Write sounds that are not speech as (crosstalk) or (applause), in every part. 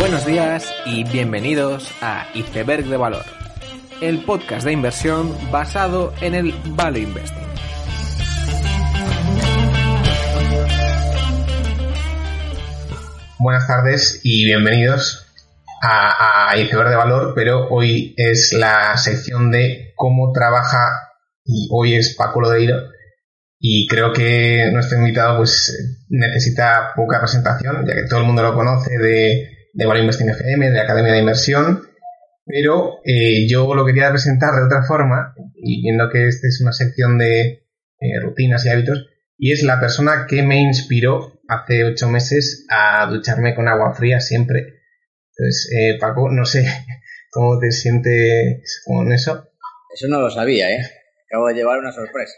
Buenos días y bienvenidos a Iceberg de Valor, el podcast de inversión basado en el Value Investing. Buenas tardes y bienvenidos a, a Iceberg de Valor, pero hoy es la sección de cómo trabaja y hoy es Paco Lodeiro y creo que nuestro invitado pues necesita poca presentación, ya que todo el mundo lo conoce de de Value Investing FM, de la Academia de Inversión, pero eh, yo lo quería presentar de otra forma, y viendo que esta es una sección de eh, rutinas y hábitos, y es la persona que me inspiró hace ocho meses a ducharme con agua fría siempre. Entonces, eh, Paco, no sé (laughs) cómo te sientes con eso. Eso no lo sabía, ¿eh? Acabo de llevar una sorpresa.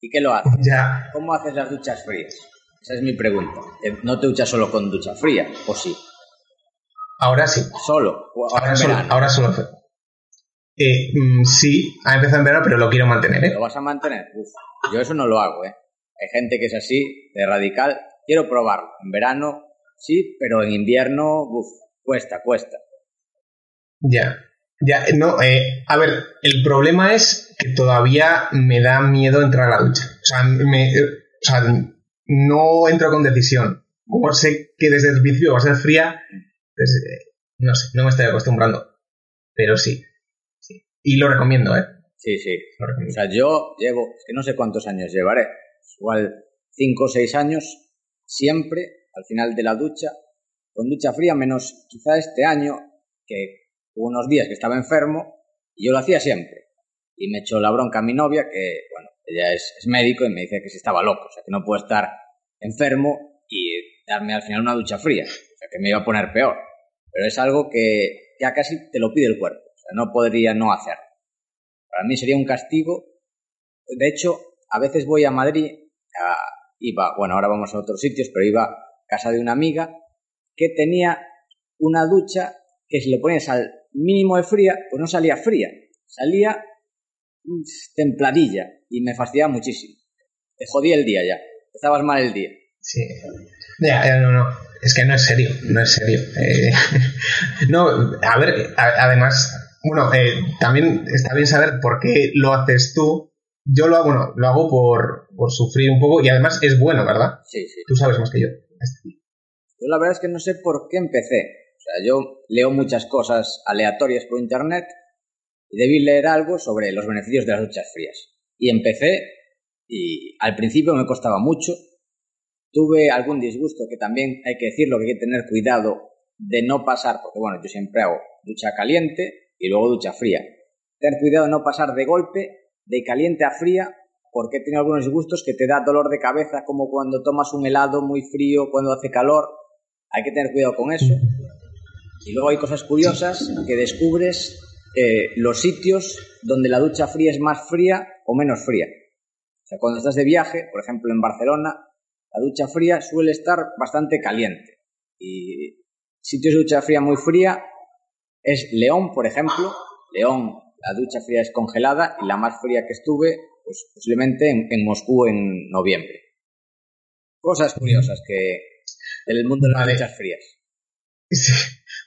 ¿Y qué lo haces? (laughs) Ya. ¿Cómo haces las duchas frías? Esa es mi pregunta. ¿No te duchas solo con ducha fría? ¿O sí? Ahora sí. ¿Solo? ahora, solo, ahora solo. Eh, mm, sí, ha empezado en verano, pero lo quiero mantener. ¿eh? ¿Lo vas a mantener? Uf, yo eso no lo hago. ¿eh? Hay gente que es así, de radical. Quiero probarlo. En verano sí, pero en invierno, uf, cuesta, cuesta. Ya. Ya, no, eh, a ver, el problema es que todavía me da miedo entrar a la ducha. O sea, me, o sea no entro con decisión. Como sé que desde el principio va a ser fría, pues, eh, no sé, no me estoy acostumbrando. Pero sí, Y lo recomiendo, ¿eh? Sí, sí. O sea, yo llevo, es que no sé cuántos años llevaré. Igual cinco o seis años, siempre, al final de la ducha, con ducha fría, menos quizá este año, que hubo unos días que estaba enfermo, y yo lo hacía siempre. Y me echó la bronca a mi novia, que, bueno, ella es, es médico, y me dice que si estaba loco, o sea, que no puedo estar enfermo y darme al final una ducha fría que me iba a poner peor. Pero es algo que ya casi te lo pide el cuerpo. O sea, no podría no hacerlo. Para mí sería un castigo. De hecho, a veces voy a Madrid, iba, bueno, ahora vamos a otros sitios, pero iba a casa de una amiga que tenía una ducha que si le pones al mínimo de fría, pues no salía fría, salía templadilla y me fastidiaba muchísimo. Te jodía el día ya, estabas mal el día. Sí, ya, no, no es que no es serio, no es serio. Eh, (laughs) no, a ver, además, bueno, eh, también está bien saber por qué lo haces tú. Yo lo hago, bueno, lo hago por, por sufrir un poco y además es bueno, ¿verdad? Sí, sí. Tú sabes más que yo. Yo la verdad es que no sé por qué empecé. O sea, yo leo muchas cosas aleatorias por internet y debí leer algo sobre los beneficios de las duchas frías. Y empecé y al principio me costaba mucho, Tuve algún disgusto que también hay que decirlo, que hay que tener cuidado de no pasar, porque bueno, yo siempre hago ducha caliente y luego ducha fría. Tener cuidado de no pasar de golpe de caliente a fría, porque tiene algunos disgustos que te da dolor de cabeza, como cuando tomas un helado muy frío, cuando hace calor. Hay que tener cuidado con eso. Y luego hay cosas curiosas que descubres eh, los sitios donde la ducha fría es más fría o menos fría. O sea, cuando estás de viaje, por ejemplo en Barcelona, la ducha fría suele estar bastante caliente. Y sitios de ducha fría muy fría es León, por ejemplo. León, la ducha fría es congelada y la más fría que estuve, pues posiblemente en, Moscú en noviembre. Cosas curiosas que del mundo de las duchas frías.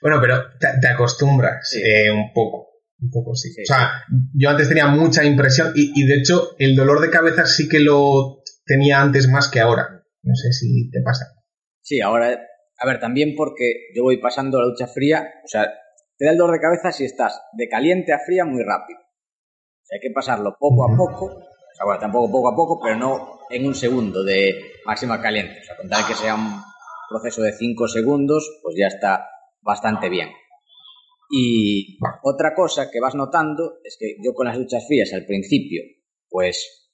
Bueno, pero te, acostumbras eh, un poco. Un poco sí. o sea, yo antes tenía mucha impresión y, y, de hecho el dolor de cabeza sí que lo tenía antes más que ahora. No sé si te pasa. Sí, ahora, a ver, también porque yo voy pasando la ducha fría, o sea, te da el dolor de cabeza si estás de caliente a fría muy rápido. O sea, hay que pasarlo poco a poco, o sea, bueno, tampoco poco a poco, pero no en un segundo de máxima caliente. O sea, con tal que sea un proceso de 5 segundos, pues ya está bastante bien. Y otra cosa que vas notando es que yo con las duchas frías al principio, pues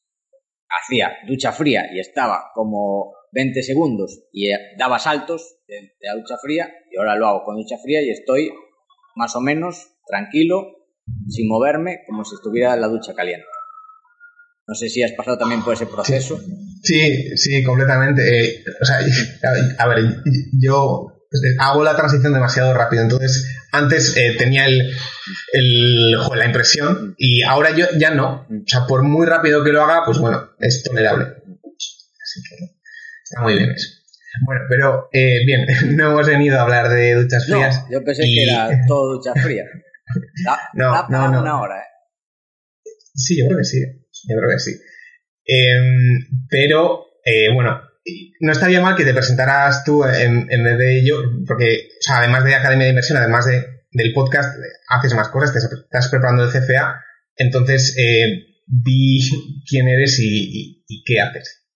hacía ducha fría y estaba como 20 segundos y eh, daba saltos de, la ducha fría y ahora lo hago con ducha fría y estoy más o menos tranquilo, sin moverme, como si estuviera en la ducha caliente. No sé si has pasado también por ese proceso. Sí, sí, completamente. Eh, o sea, (laughs) a ver, yo hago la transición demasiado rápido. Entonces, antes eh, tenía el, la impresión y ahora yo ya no. O sea, por muy rápido que lo haga, pues bueno, es tolerable. Así que está muy bien eso. Bueno, pero eh, bien, (laughs) no hemos venido a hablar de duchas frías. No, yo pensé que era (laughs) todo duchas frías. (laughs) no, no, no. una hora, ¿eh? Sí, yo creo que sí. Yo creo que sí. Em, pero, eh, bueno, no estaría mal que te presentaras tú en, vez de yo, porque, además de Academia de Inversión, además de, del podcast, haces más cosas, te estás preparando el CFA. Entonces, eh, di quién eres y, qué haces.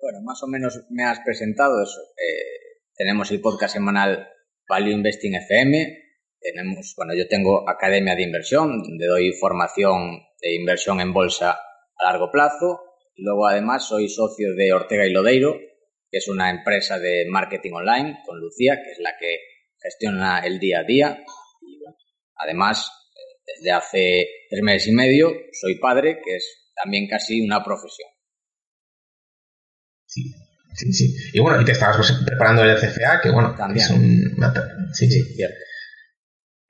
Bueno, más o menos me has presentado eso. Eh, tenemos el podcast semanal Value Investing FM. Tenemos, bueno, yo tengo Academia de Inversión, donde doy formación de inversión en bolsa a largo plazo. Luego, además, soy socio de Ortega y Lodeiro, que es una empresa de marketing online con Lucía, que es la que gestiona el día a día. Y bueno, además, desde hace tres meses y medio soy padre, que es también casi una profesión. Sí, sí, sí. Y bueno, y te estabas pues, preparando el CFA, que bueno, también. es un... Sí, sí, cierto.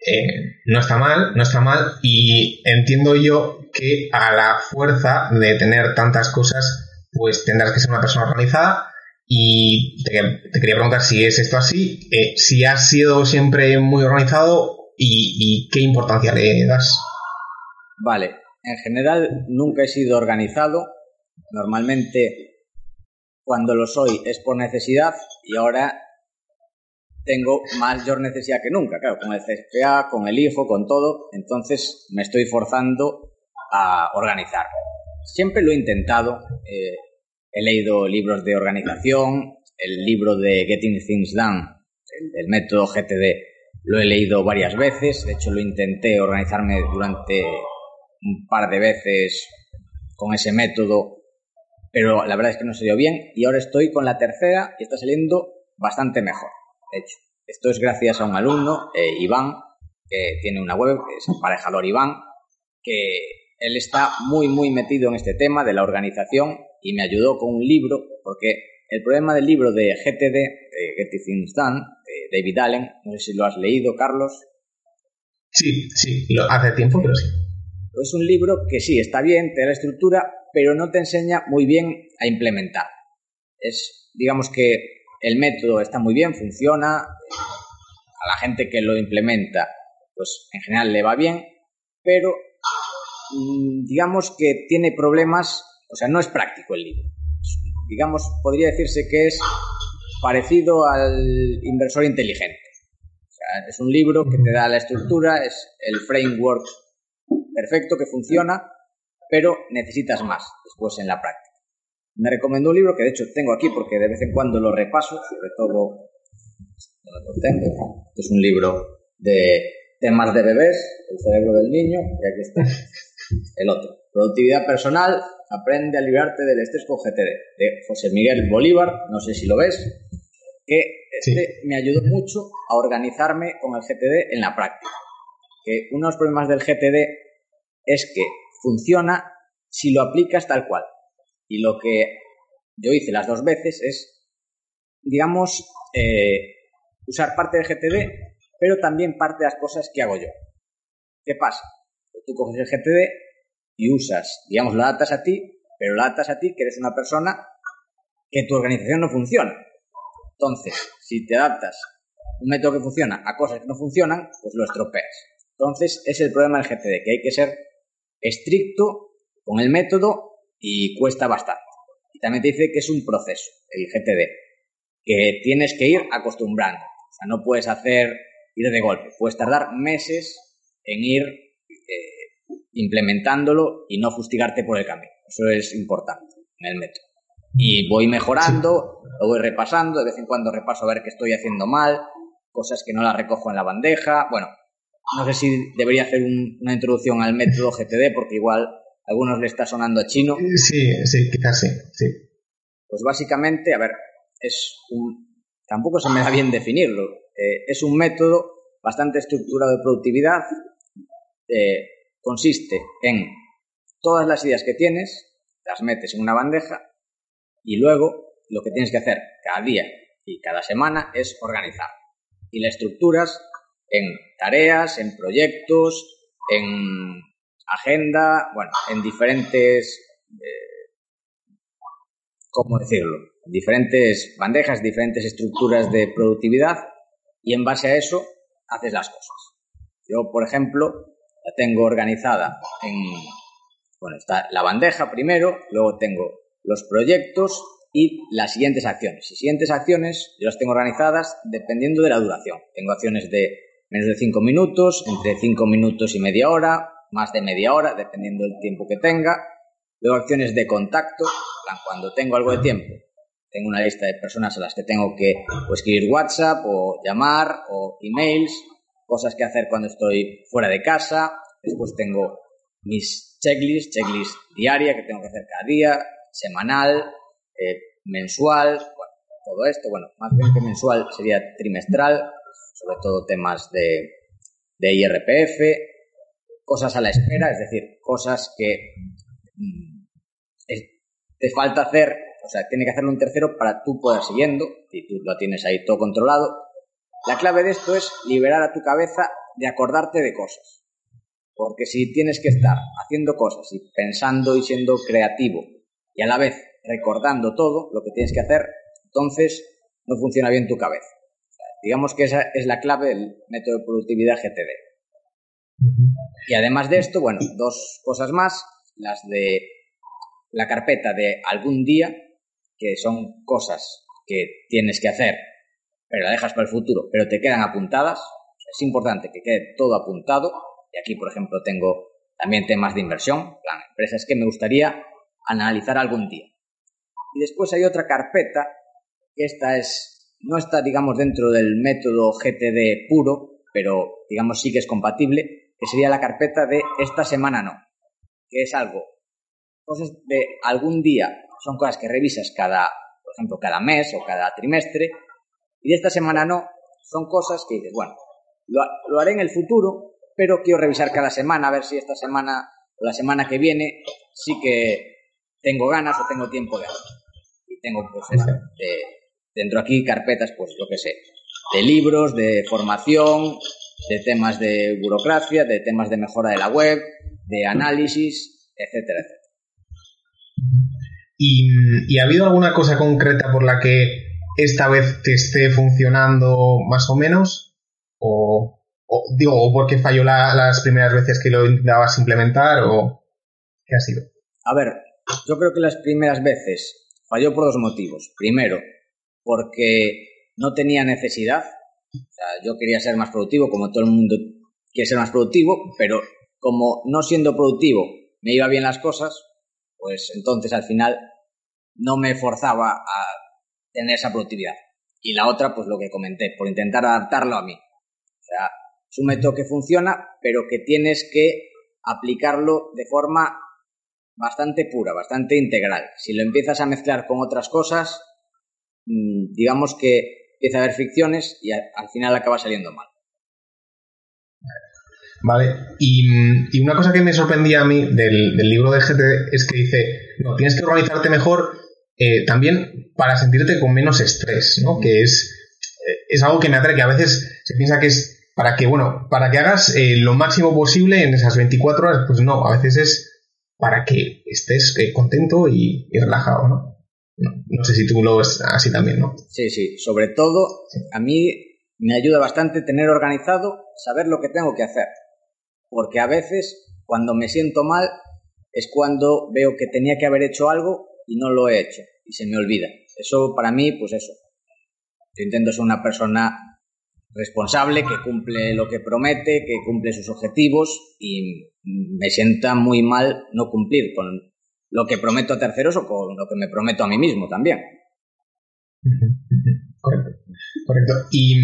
Eh, no está mal, no está mal, y entiendo yo que a la fuerza de tener tantas cosas, pues tendrás que ser una persona organizada. Y te, quería preguntar si es esto así, eh, si has sido siempre muy organizado y, qué importancia le das? Vale, en general nunca he sido organizado. Normalmente cuando lo soy es por necesidad y ahora tengo mayor necesidad que nunca, claro, con el CFA, con el hijo, con todo, entonces me estoy forzando a organizar. Siempre lo he intentado, eh, he leído libros de organización, el libro de Getting Things Done, el método GTD lo he leído varias veces, de hecho lo intenté organizarme durante un par de veces con ese método, pero la verdad es que no se dio bien. Y ahora estoy con la tercera y está saliendo bastante mejor. De hecho, esto es gracias a un alumno, eh, Iván, que tiene una web, que es Aparejador Iván, que él está muy, muy metido en este tema de la organización y me ayudó con un libro, porque el problema del libro de GTD, de Getting Things Done, David Allen. No sé si lo has leído, Carlos. Sí, sí, lo, hace tiempo, pero sí. Es un libro que sí, está bien, te da la estructura, pero no te enseña muy bien a implementar. Es, digamos que el método está muy bien, funciona, a la gente que lo implementa, pues en general le va bien, pero mm, digamos que tiene problemas, o sea, no es práctico el libro. Digamos, podría decirse que es parecido al inversor inteligente. es un libro que te da la estructura, es el framework perfecto que funciona, pero necesitas más después en la práctica. Me recomendó un libro que de hecho tengo aquí porque de vez en cuando lo repaso, sobre todo tengo. es un libro de temas de bebés, el cerebro del niño, y aquí está el otro. Productividad personal, aprende a liberarte del estrés con GTD, de José Miguel Bolívar, no sé si lo ves, que este me ayudó mucho a organizarme con el GTD en la práctica. Que uno de los problemas del GTD es que funciona si lo aplicas tal cual. Y lo que yo hice las dos veces es, digamos, eh, usar parte del GTD, pero también parte de las cosas que hago yo. ¿Qué pasa? Tú coges el GTD y usas, digamos, lo adaptas a ti, pero lo adaptas a ti que eres una persona que tu organización no funciona. Entonces, si te adaptas un método que funciona a cosas que no funcionan, pues lo estropeas. Entonces, es el problema del GTD, que hay que ser estricto con el método y cuesta bastante. Y también te dice que es un proceso, el GTD, que tienes que ir acostumbrando. O sea, no puedes hacer ir de golpe, puedes tardar meses en ir eh, implementándolo y no fustigarte por el camino. Eso es importante en el método y voy mejorando, lo voy repasando, de vez en cuando repaso a ver qué estoy haciendo mal, cosas que no las recojo en la bandeja. Bueno, no sé si debería hacer una introducción al método GTD porque igual a algunos le está sonando a chino. Sí, sí, quizás sí, sí. Pues básicamente, a ver, es un... Tampoco se me da bien definirlo. Eh, es un método bastante estructurado de productividad. Eh, consiste en todas las ideas que tienes, las metes en una bandeja y luego lo que tienes que hacer cada día y cada semana es organizar. Y la estructuras en tareas, en proyectos, en agenda, bueno, en diferentes eh, ¿cómo decirlo? Diferentes bandejas, diferentes estructuras de productividad y en base a eso haces las cosas. Yo, por ejemplo, la tengo organizada en, bueno, está la bandeja primero, luego tengo los proyectos y las siguientes acciones. Y siguientes acciones yo las tengo organizadas dependiendo de la duración. Tengo acciones de menos de 5 minutos, entre 5 minutos y media hora, más de media hora, dependiendo del tiempo que tenga. Luego acciones de contacto, cuando tengo algo de tiempo, tengo una lista de personas a las que tengo que escribir WhatsApp o llamar o emails, cosas que hacer cuando estoy fuera de casa. Después tengo mis checklists, checklist diaria que tengo que hacer cada día, semanal, eh, mensual, todo esto, bueno, más bien que mensual sería trimestral, sobre todo temas de, de IRPF, cosas a la espera, es decir, cosas que mm, te falta hacer, o sea, tiene que hacerlo un tercero para tú poder siguiendo, y tú lo tienes ahí todo controlado. La clave de esto es liberar a tu cabeza de acordarte de cosas. Porque si tienes que estar haciendo cosas y pensando y siendo creativo y a la vez recordando todo lo que tienes que hacer, entonces no funciona bien tu cabeza. digamos que esa es la clave del método de productividad GTD. Y además de esto, bueno, dos cosas más, las de la carpeta de algún día, que son cosas que tienes que hacer, pero la dejas para el futuro, pero te quedan apuntadas. Es importante que quede todo apuntado. Y aquí, por ejemplo, tengo también temas de inversión, plan, empresas que me gustaría analizar algún día. Y después hay otra carpeta, que esta es, no está, digamos, dentro del método GTD puro, pero, digamos, sí que es compatible, que sería la carpeta de esta semana no, que es algo, cosas de algún día, son cosas que revisas cada, por ejemplo, cada mes o cada trimestre, y de esta semana no, son cosas que dices, bueno, lo, lo haré en el futuro, pero quiero revisar cada semana, a ver si esta semana o la semana que viene sí que tengo ganas o tengo tiempo de hacerlo. Tengo pues dentro aquí carpetas, pues lo que sé, de libros, de formación, de temas de burocracia, de temas de mejora de la web, de análisis, etcétera, etcétera. ¿Y, ha habido alguna cosa concreta por la que esta vez te esté funcionando más o menos? ¿O, digo, o porque falló las primeras veces que lo intentabas implementar? ¿O qué ha sido? A ver, yo creo que las primeras veces Falló por dos motivos. Primero, porque no tenía necesidad. O sea, yo quería ser más productivo, como todo el mundo quiere ser más productivo, pero como no siendo productivo me iba bien las cosas, pues entonces al final no me forzaba a tener esa productividad. Y la otra, pues lo que comenté, por intentar adaptarlo a mí. O sea, es un método que funciona, pero que tienes que aplicarlo de forma bastante pura, bastante integral. Si lo empiezas a mezclar con otras cosas, mm, digamos que empieza a haber fricciones y al final acaba saliendo mal. Vale, y, una cosa que me sorprendía a mí del, libro de GT es que dice, no, tienes que organizarte mejor eh, también para sentirte con menos estrés, ¿no? Que es, eh, es algo que me atrae, que a veces se piensa que es para que, bueno, para que hagas eh, lo máximo posible en esas 24 horas, pues no, a veces es para que estés eh, contento y, relajado, ¿no? ¿no? sé si tú lo ves así también, ¿no? Sí, sí. Sobre todo, a mí me ayuda bastante tener organizado, saber lo que tengo que hacer. Porque a veces, cuando me siento mal, es cuando veo que tenía que haber hecho algo y no lo he hecho y se me olvida. Eso para mí, pues eso. Yo intento ser una persona responsable, que cumple lo que promete, que cumple sus objetivos y me sienta muy mal no cumplir con lo que prometo a terceros o con lo que me prometo a mí mismo también. Correcto. Correcto. Y,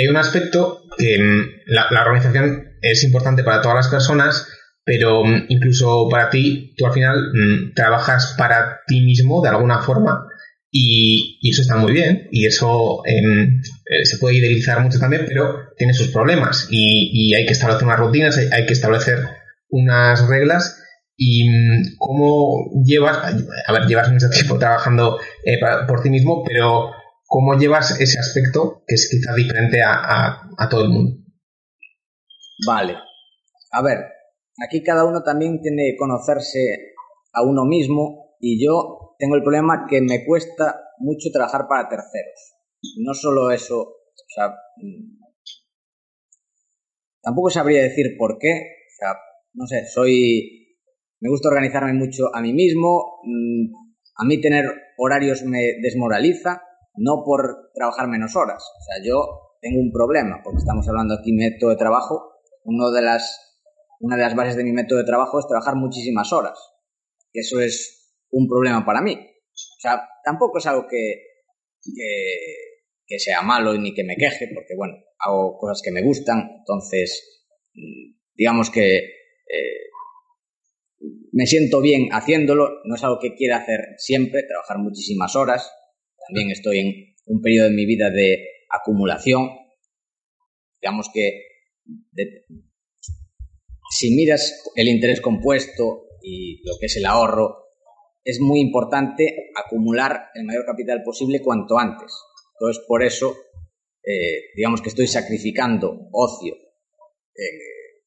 hay un aspecto que mm, la, la, organización es importante para todas las personas, pero mm, incluso para ti, tú al final mm, trabajas para ti mismo de alguna forma y, eso está muy bien y eso em, eh, se puede idealizar mucho también, pero tiene sus problemas y, hay que establecer unas rutinas, hay, que establecer unas reglas y mm, cómo llevas, a ver, llevas mucho tiempo trabajando eh, por ti mismo, pero cómo llevas ese aspecto que es quizá diferente a todo el mundo. Vale. A ver, aquí cada uno también tiene que conocerse a uno mismo y yo tengo el problema que me cuesta mucho trabajar para terceros. No solo eso, mm, tampoco sabría decir por qué. No sé, soy, me gusta organizarme mucho a mí mismo. Mm, a mí tener horarios me desmoraliza, no por trabajar menos horas. O sea, yo tengo un problema, porque estamos hablando aquí método de trabajo. Uno de las, una de las bases de mi método de trabajo es trabajar muchísimas horas. Que eso es un problema para mí. O sea, tampoco es algo que, que, sea malo ni que me queje, porque bueno, hago cosas que me gustan, entonces, digamos que eh, me siento bien haciéndolo, no es algo que quiera hacer siempre, trabajar muchísimas horas, también estoy en un periodo de mi vida de acumulación, digamos que si miras el interés compuesto y lo que es el ahorro, es muy importante acumular el mayor capital posible cuanto antes. Entonces, por eso, eh, digamos que estoy sacrificando ocio en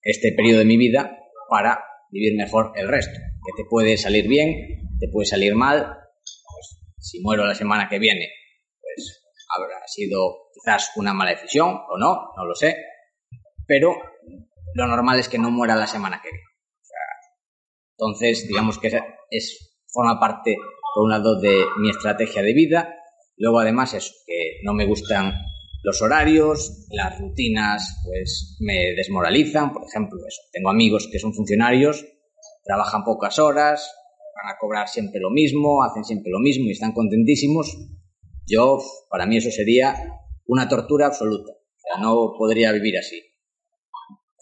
este periodo de mi vida para vivir mejor el resto. Que te puede salir bien, te puede salir mal. Pues, si muero la semana que viene, pues habrá sido quizás una mala decisión o no, no lo sé. Pero lo normal es que no muera la semana que viene. entonces, digamos que es forma parte, por un lado, de mi estrategia de vida. Luego, además, es que no me gustan los horarios, las rutinas, pues me desmoralizan. Por ejemplo, eso. Tengo amigos que son funcionarios, trabajan pocas horas, van a cobrar siempre lo mismo, hacen siempre lo mismo y están contentísimos. Yo, para mí, eso sería una tortura absoluta. O sea, no podría vivir así.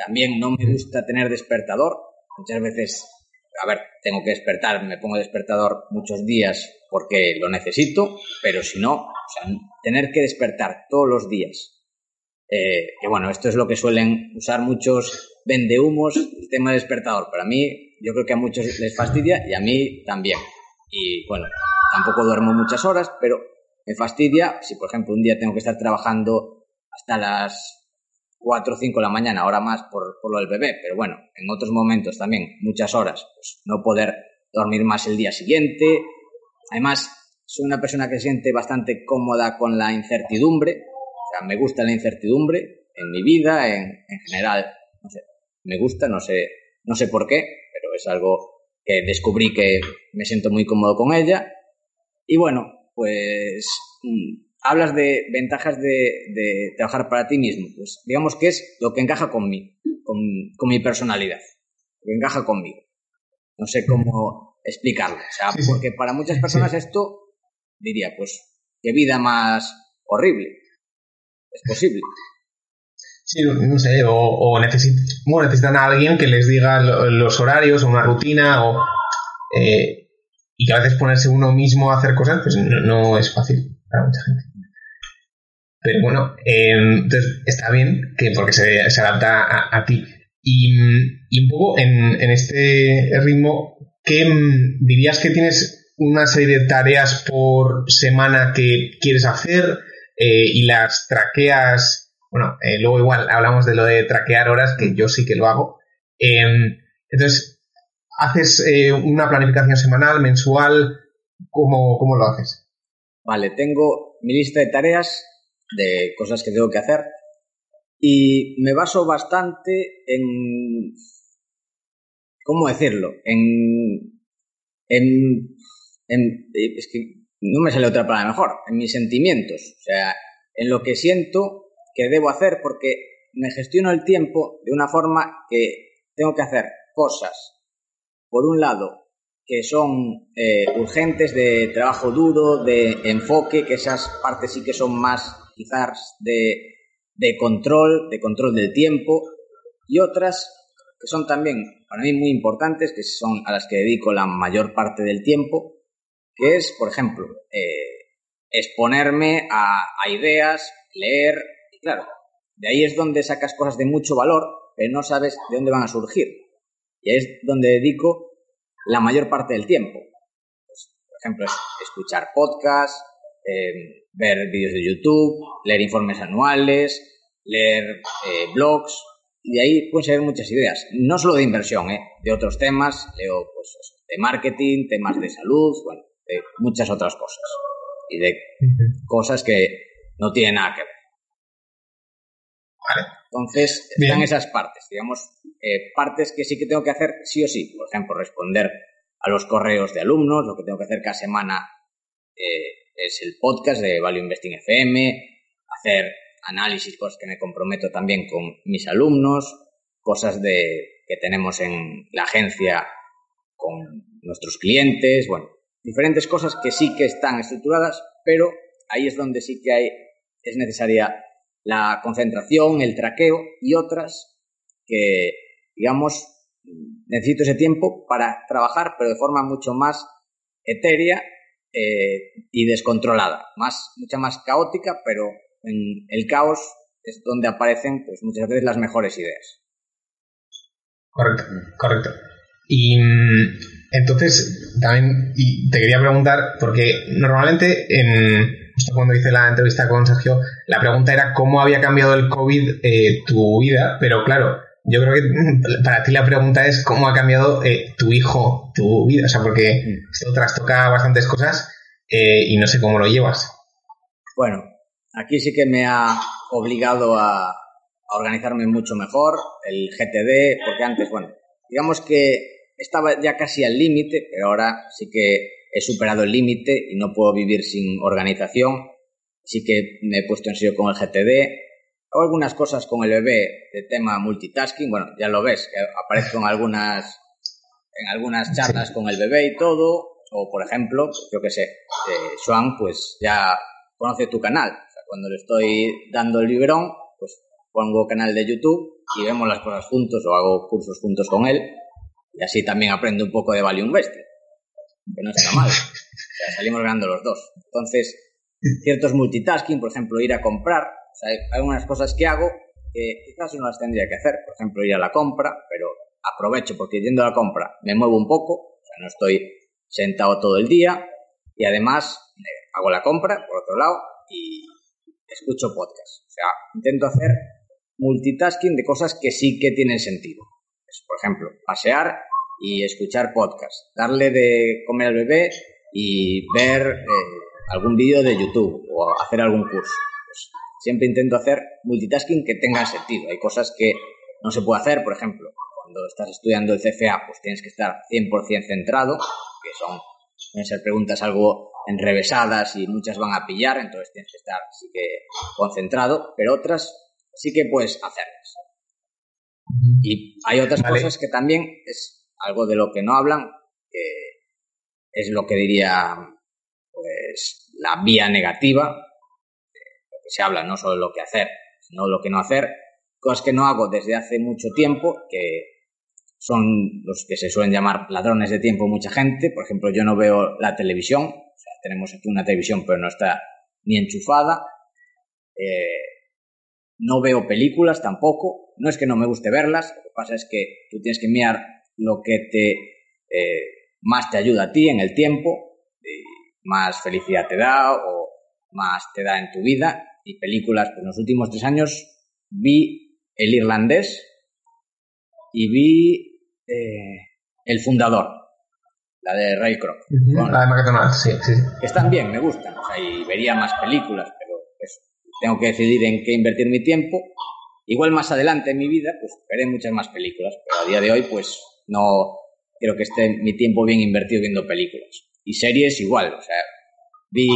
También no me gusta tener despertador. Muchas veces a ver, tengo que despertar, me pongo despertador muchos días porque lo necesito, pero si no, o sea, tener que despertar todos los días. Eh, que bueno, esto es lo que suelen usar muchos vendehumos, el tema de despertador. Para mí, yo creo que a muchos les fastidia y a mí también. Y bueno, tampoco duermo muchas horas, pero me fastidia si, por ejemplo, un día tengo que estar trabajando hasta las 4 o 5 de la mañana, ahora más por, por, lo del bebé, pero bueno, en otros momentos también, muchas horas, pues no poder dormir más el día siguiente. Además, soy una persona que siente bastante cómoda con la incertidumbre, o sea, me gusta la incertidumbre en mi vida, en, en general, no sé, me gusta, no sé, no sé por qué, pero es algo que descubrí que me siento muy cómodo con ella. Y bueno, pues mm, hablas de ventajas de, trabajar para ti mismo. Pues digamos que es lo que encaja con mí, con, mi personalidad, lo que encaja conmigo. No sé cómo explicarlo. O sea, porque para muchas personas esto diría, pues, qué vida más horrible. Es posible. Sí, no sé, o, necesitan a alguien que les diga los horarios o una rutina o... Eh, y que a veces ponerse uno mismo a hacer cosas, pues no es fácil para mucha gente. Pero bueno, em, entonces está bien que porque se, adapta a, ti. Y, un poco en, en este ritmo, ¿qué mm, dirías que tienes una serie de tareas por semana que quieres hacer eh, y las traqueas? Bueno, eh, luego igual hablamos de lo de traquear horas, que yo sí que lo hago. Em, entonces, ¿haces eh, una planificación semanal, mensual? ¿Cómo, ¿Cómo lo haces? Vale, tengo mi lista de tareas de cosas que tengo que hacer. Y me baso bastante en... ¿Cómo decirlo? En... en, en es que no me sale otra palabra mejor, en mis sentimientos, o sea, en lo que siento que debo hacer porque me gestiono el tiempo de una forma que tengo que hacer cosas, por un lado, que son eh, urgentes de trabajo duro, de enfoque, que esas partes sí que son más quizás de, de control, de control del tiempo, y otras que son también para mí muy importantes, que son a las que dedico la mayor parte del tiempo, que es, por ejemplo, eh, exponerme a, ideas, leer, y claro, de ahí es donde sacas cosas de mucho valor, pero no sabes de dónde van a surgir. Y ahí es donde dedico la mayor parte del tiempo. Pues, por ejemplo, escuchar podcasts, eh, ver vídeos de YouTube, leer informes anuales, leer eh, blogs, y de ahí pueden salir muchas ideas. No solo de inversión, ¿eh? de otros temas, leo pues, de marketing, temas de salud, bueno, de muchas otras cosas y de cosas que no tienen nada que ver. Entonces, están esas partes, digamos, eh, partes que sí que tengo que hacer sí o sí. Por ejemplo, responder a los correos de alumnos, lo que tengo que hacer cada semana eh, es el podcast de Value Investing FM, hacer análisis, cosas que me comprometo también con mis alumnos, cosas de, que tenemos en la agencia con nuestros clientes, bueno, diferentes cosas que sí que están estructuradas, pero ahí es donde sí que hay, es necesaria la concentración, el traqueo y otras que, digamos, necesito ese tiempo para trabajar, pero de forma mucho más etérea eh, y descontrolada, más, mucha más caótica, pero en el caos es donde aparecen pues, muchas veces las mejores ideas. Correcto, correcto. Y mm, entonces, también te quería preguntar, porque normalmente en, cuando hice la entrevista con Sergio, la pregunta era cómo había cambiado el COVID eh, tu vida, pero claro, yo creo que (laughs) para ti la pregunta es cómo ha cambiado eh, tu hijo tu vida, o sea, porque mm. esto trastoca bastantes cosas eh, y no sé cómo lo llevas. Bueno, aquí sí que me ha obligado a, a organizarme mucho mejor, el GTD, porque antes, bueno, digamos que estaba ya casi al límite, pero ahora sí que he superado el límite y no puedo vivir sin organización. Sí que me he puesto en serio con el GTD. Algunas cosas con el bebé de tema multitasking. Bueno, ya lo ves, que aparezco en algunas, en algunas charlas con el bebé y todo. O, por ejemplo, yo qué sé, eh, Swan, pues ya conoce tu canal. O sea, cuando le estoy dando el librón, pues pongo canal de YouTube y vemos las cosas juntos o hago cursos juntos con él y así también aprendo un poco de Value Investing, que no está mal. O sea, salimos ganando los dos. Entonces, ciertos multitasking, por ejemplo, ir a comprar. Hay algunas cosas que hago que quizás no las tendría que hacer. Por ejemplo, ir a la compra, pero aprovecho porque yendo a la compra me muevo un poco. No estoy sentado todo el día. Y además, eh, hago la compra, por otro lado, y escucho podcast. O sea, intento hacer multitasking de cosas que sí que tienen sentido. por ejemplo, pasear y escuchar podcast, darle de comer al bebé y ver eh, algún vídeo de YouTube o hacer algún curso. Siempre intento hacer multitasking que tenga sentido. Hay cosas que no se puede hacer, por ejemplo, cuando estás estudiando el CFA, pues tienes que estar 100% centrado, que son, pueden ser preguntas algo enrevesadas y muchas van a pillar, entonces tienes que estar sí que concentrado, pero otras sí que puedes hacerlas. Y hay otras cosas que también es algo de lo que no hablan, es lo que diría pues la vía negativa, se habla, no solo lo que hacer, sino lo que no hacer, cosas que no hago desde hace mucho tiempo, que son los que se suelen llamar ladrones de tiempo mucha gente, por ejemplo, yo no veo la televisión, o sea, tenemos aquí una televisión pero no está ni enchufada, eh, no veo películas tampoco, no es que no me guste verlas, lo que pasa es que tú tienes que mirar lo que te eh, más te ayuda a ti en el tiempo, más felicidad te da o más te da en tu vida. Y películas, pues en los últimos tres años vi El Irlandés y vi eh, El Fundador, la de Ray Kroc. la de McDonald's, sí, sí. Que están bien, me gustan. O sea, y vería más películas, pero tengo que decidir en qué invertir mi tiempo. Igual más adelante en mi vida, pues veré muchas más películas, pero a día de hoy, pues no creo que esté mi tiempo bien invertido viendo películas. Y series igual, o sea, vi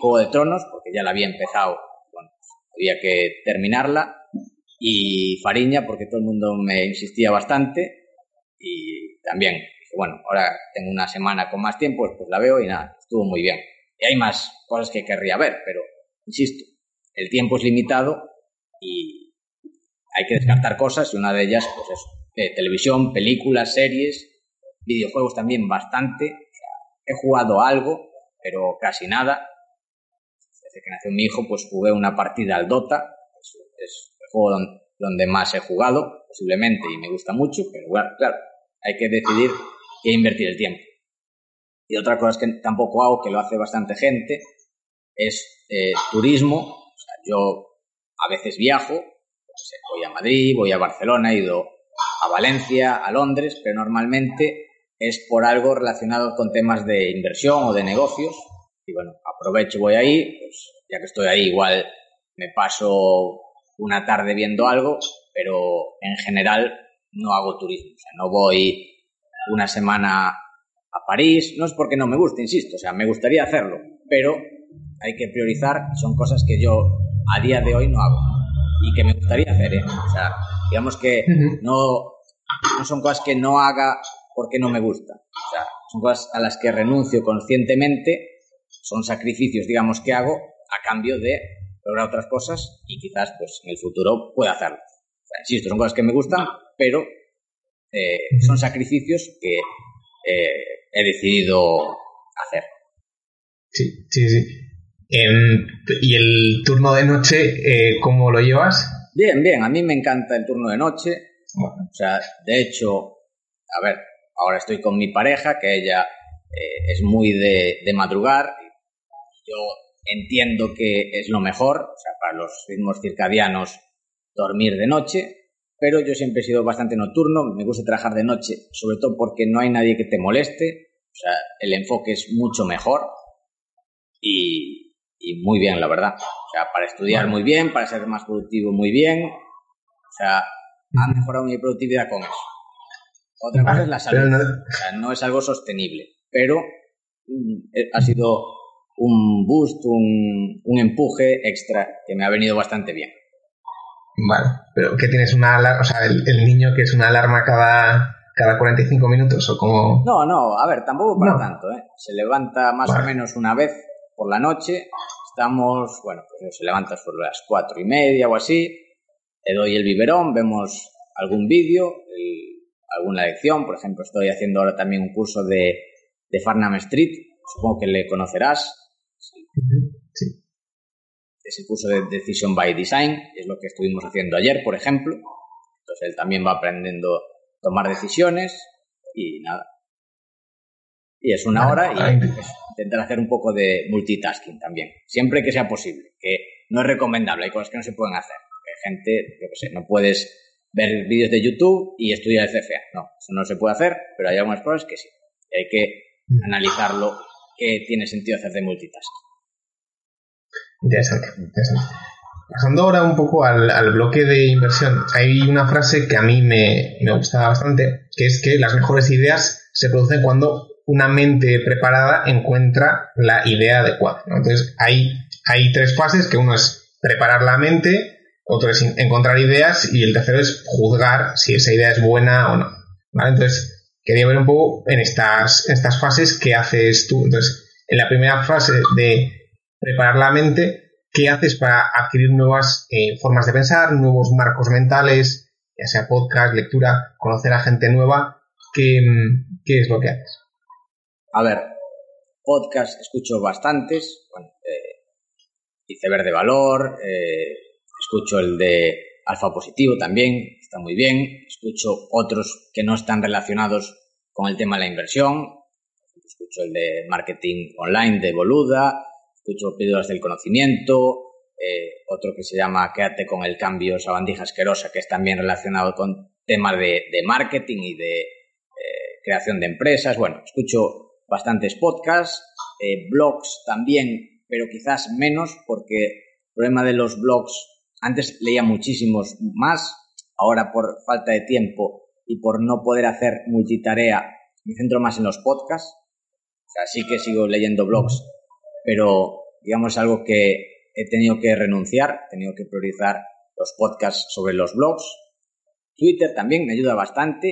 Juego de Tronos porque ya la había empezado, había que terminarla. Y Fariña porque todo el mundo me insistía bastante. Y también bueno, ahora tengo una semana con más tiempo, pues la veo y nada, estuvo muy bien. Y hay más cosas que querría ver, pero insisto, el tiempo es limitado y hay que descartar cosas y una de ellas, pues eso, televisión, películas, series, videojuegos también bastante. he jugado algo, pero casi nada. Desde que nació mi hijo, pues jugué una partida al Dota. Es, el juego donde, más he jugado, posiblemente, y me gusta mucho, pero claro, hay que decidir qué invertir el tiempo. Y otra cosa que tampoco hago, que lo hace bastante gente, es eh, turismo. Yo a veces viajo, voy a Madrid, voy a Barcelona, he ido a Valencia, a Londres, pero normalmente es por algo relacionado con temas de inversión o de negocios. Y bueno, aprovecho, voy ahí, pues ya que estoy ahí, igual me paso una tarde viendo algo, pero en general no hago turismo. O sea, no voy una semana a París, no es porque no me guste, insisto, o sea, me gustaría hacerlo, pero hay que priorizar, son cosas que yo a día de hoy no hago y que me gustaría hacer, ¿eh? O sea, digamos que no, no son cosas que no haga porque no me gusta, o sea, son cosas a las que renuncio conscientemente, son sacrificios, digamos, que hago a cambio de lograr otras cosas y quizás pues en el futuro pueda hacerlo. O sea, insisto, son cosas que me gustan, pero eh, son sacrificios que eh, he decidido hacer. Sí, sí, sí. Em, ¿Y el turno de noche, eh, cómo lo llevas? Bien, bien, a mí me encanta el turno de noche. O sea, de hecho, a ver, ahora estoy con mi pareja, que ella es muy de, de madrugar. Yo entiendo que es lo mejor, o sea, para los ritmos circadianos, dormir de noche, pero yo siempre he sido bastante nocturno, me gusta trabajar de noche, sobre todo porque no hay nadie que te moleste, o sea, el enfoque es mucho mejor y, y muy bien, la verdad. O sea, para estudiar muy bien, para ser más productivo muy bien, o sea, ha mejorado mi productividad con eso. Otra cosa es la salud, o sea, no es algo sostenible, pero mm, eh, ha sido un boost, un, un empuje extra que me ha venido bastante bien. Vale, pero ¿qué tienes una alarma? O sea, el, niño que es una alarma cada, cada 45 minutos o como... No, no, a ver, tampoco para tanto, ¿eh? Se levanta más o menos una vez por la noche, estamos, bueno, pues se levanta sobre las cuatro y media o así, le doy el biberón, vemos algún vídeo, alguna lección, por ejemplo, estoy haciendo ahora también un curso de, de Farnham Street, supongo que le conocerás. Sí ese curso de Decision by Design, es lo que estuvimos haciendo ayer, por ejemplo. Entonces él también va aprendiendo a tomar decisiones y nada. Y es una hora y intentar hacer un poco de multitasking también, siempre que sea posible, que no es recomendable, hay cosas que no se pueden hacer. Hay gente, yo qué sé, no puedes ver vídeos de YouTube y estudiar el CFA. No, eso no se puede hacer, pero hay algunas cosas que sí. hay que mm. analizarlo, que tiene sentido hacer de multitasking. Interesante, interesante. Pasando ahora un poco al, bloque de inversión, hay una frase que a mí me, me gusta bastante, que es que las mejores ideas se producen cuando una mente preparada encuentra la idea adecuada. Entonces, hay, hay tres fases, que uno es preparar la mente, otro es encontrar ideas y el tercero es juzgar si esa idea es buena o no. Entonces, quería ver un poco en estas, estas fases qué haces tú. Entonces, en la primera fase de preparar la mente, ¿qué haces para adquirir nuevas eh, formas de pensar, nuevos marcos mentales, ya sea podcast, lectura, conocer a gente nueva? ¿Qué, mm, qué es lo que haces? A ver, podcast escucho bastantes, bueno, eh, Verde Valor, eh, escucho el de Alfa Positivo también, está muy bien, escucho otros que no están relacionados con el tema de la inversión, escucho el de marketing online de Boluda, escucho píldoras del conocimiento, eh, otro que se llama Quédate con el cambio, sabandija asquerosa, que es también relacionado con temas de, marketing y de eh, creación de empresas. Bueno, escucho bastantes podcasts, eh, blogs también, pero quizás menos, porque el problema de los blogs, antes leía muchísimos más, ahora por falta de tiempo y por no poder hacer multitarea, me centro más en los podcasts. O que sigo leyendo blogs, pero digamos algo que he tenido que renunciar, he tenido que priorizar los podcasts sobre los blogs. Twitter también me ayuda bastante.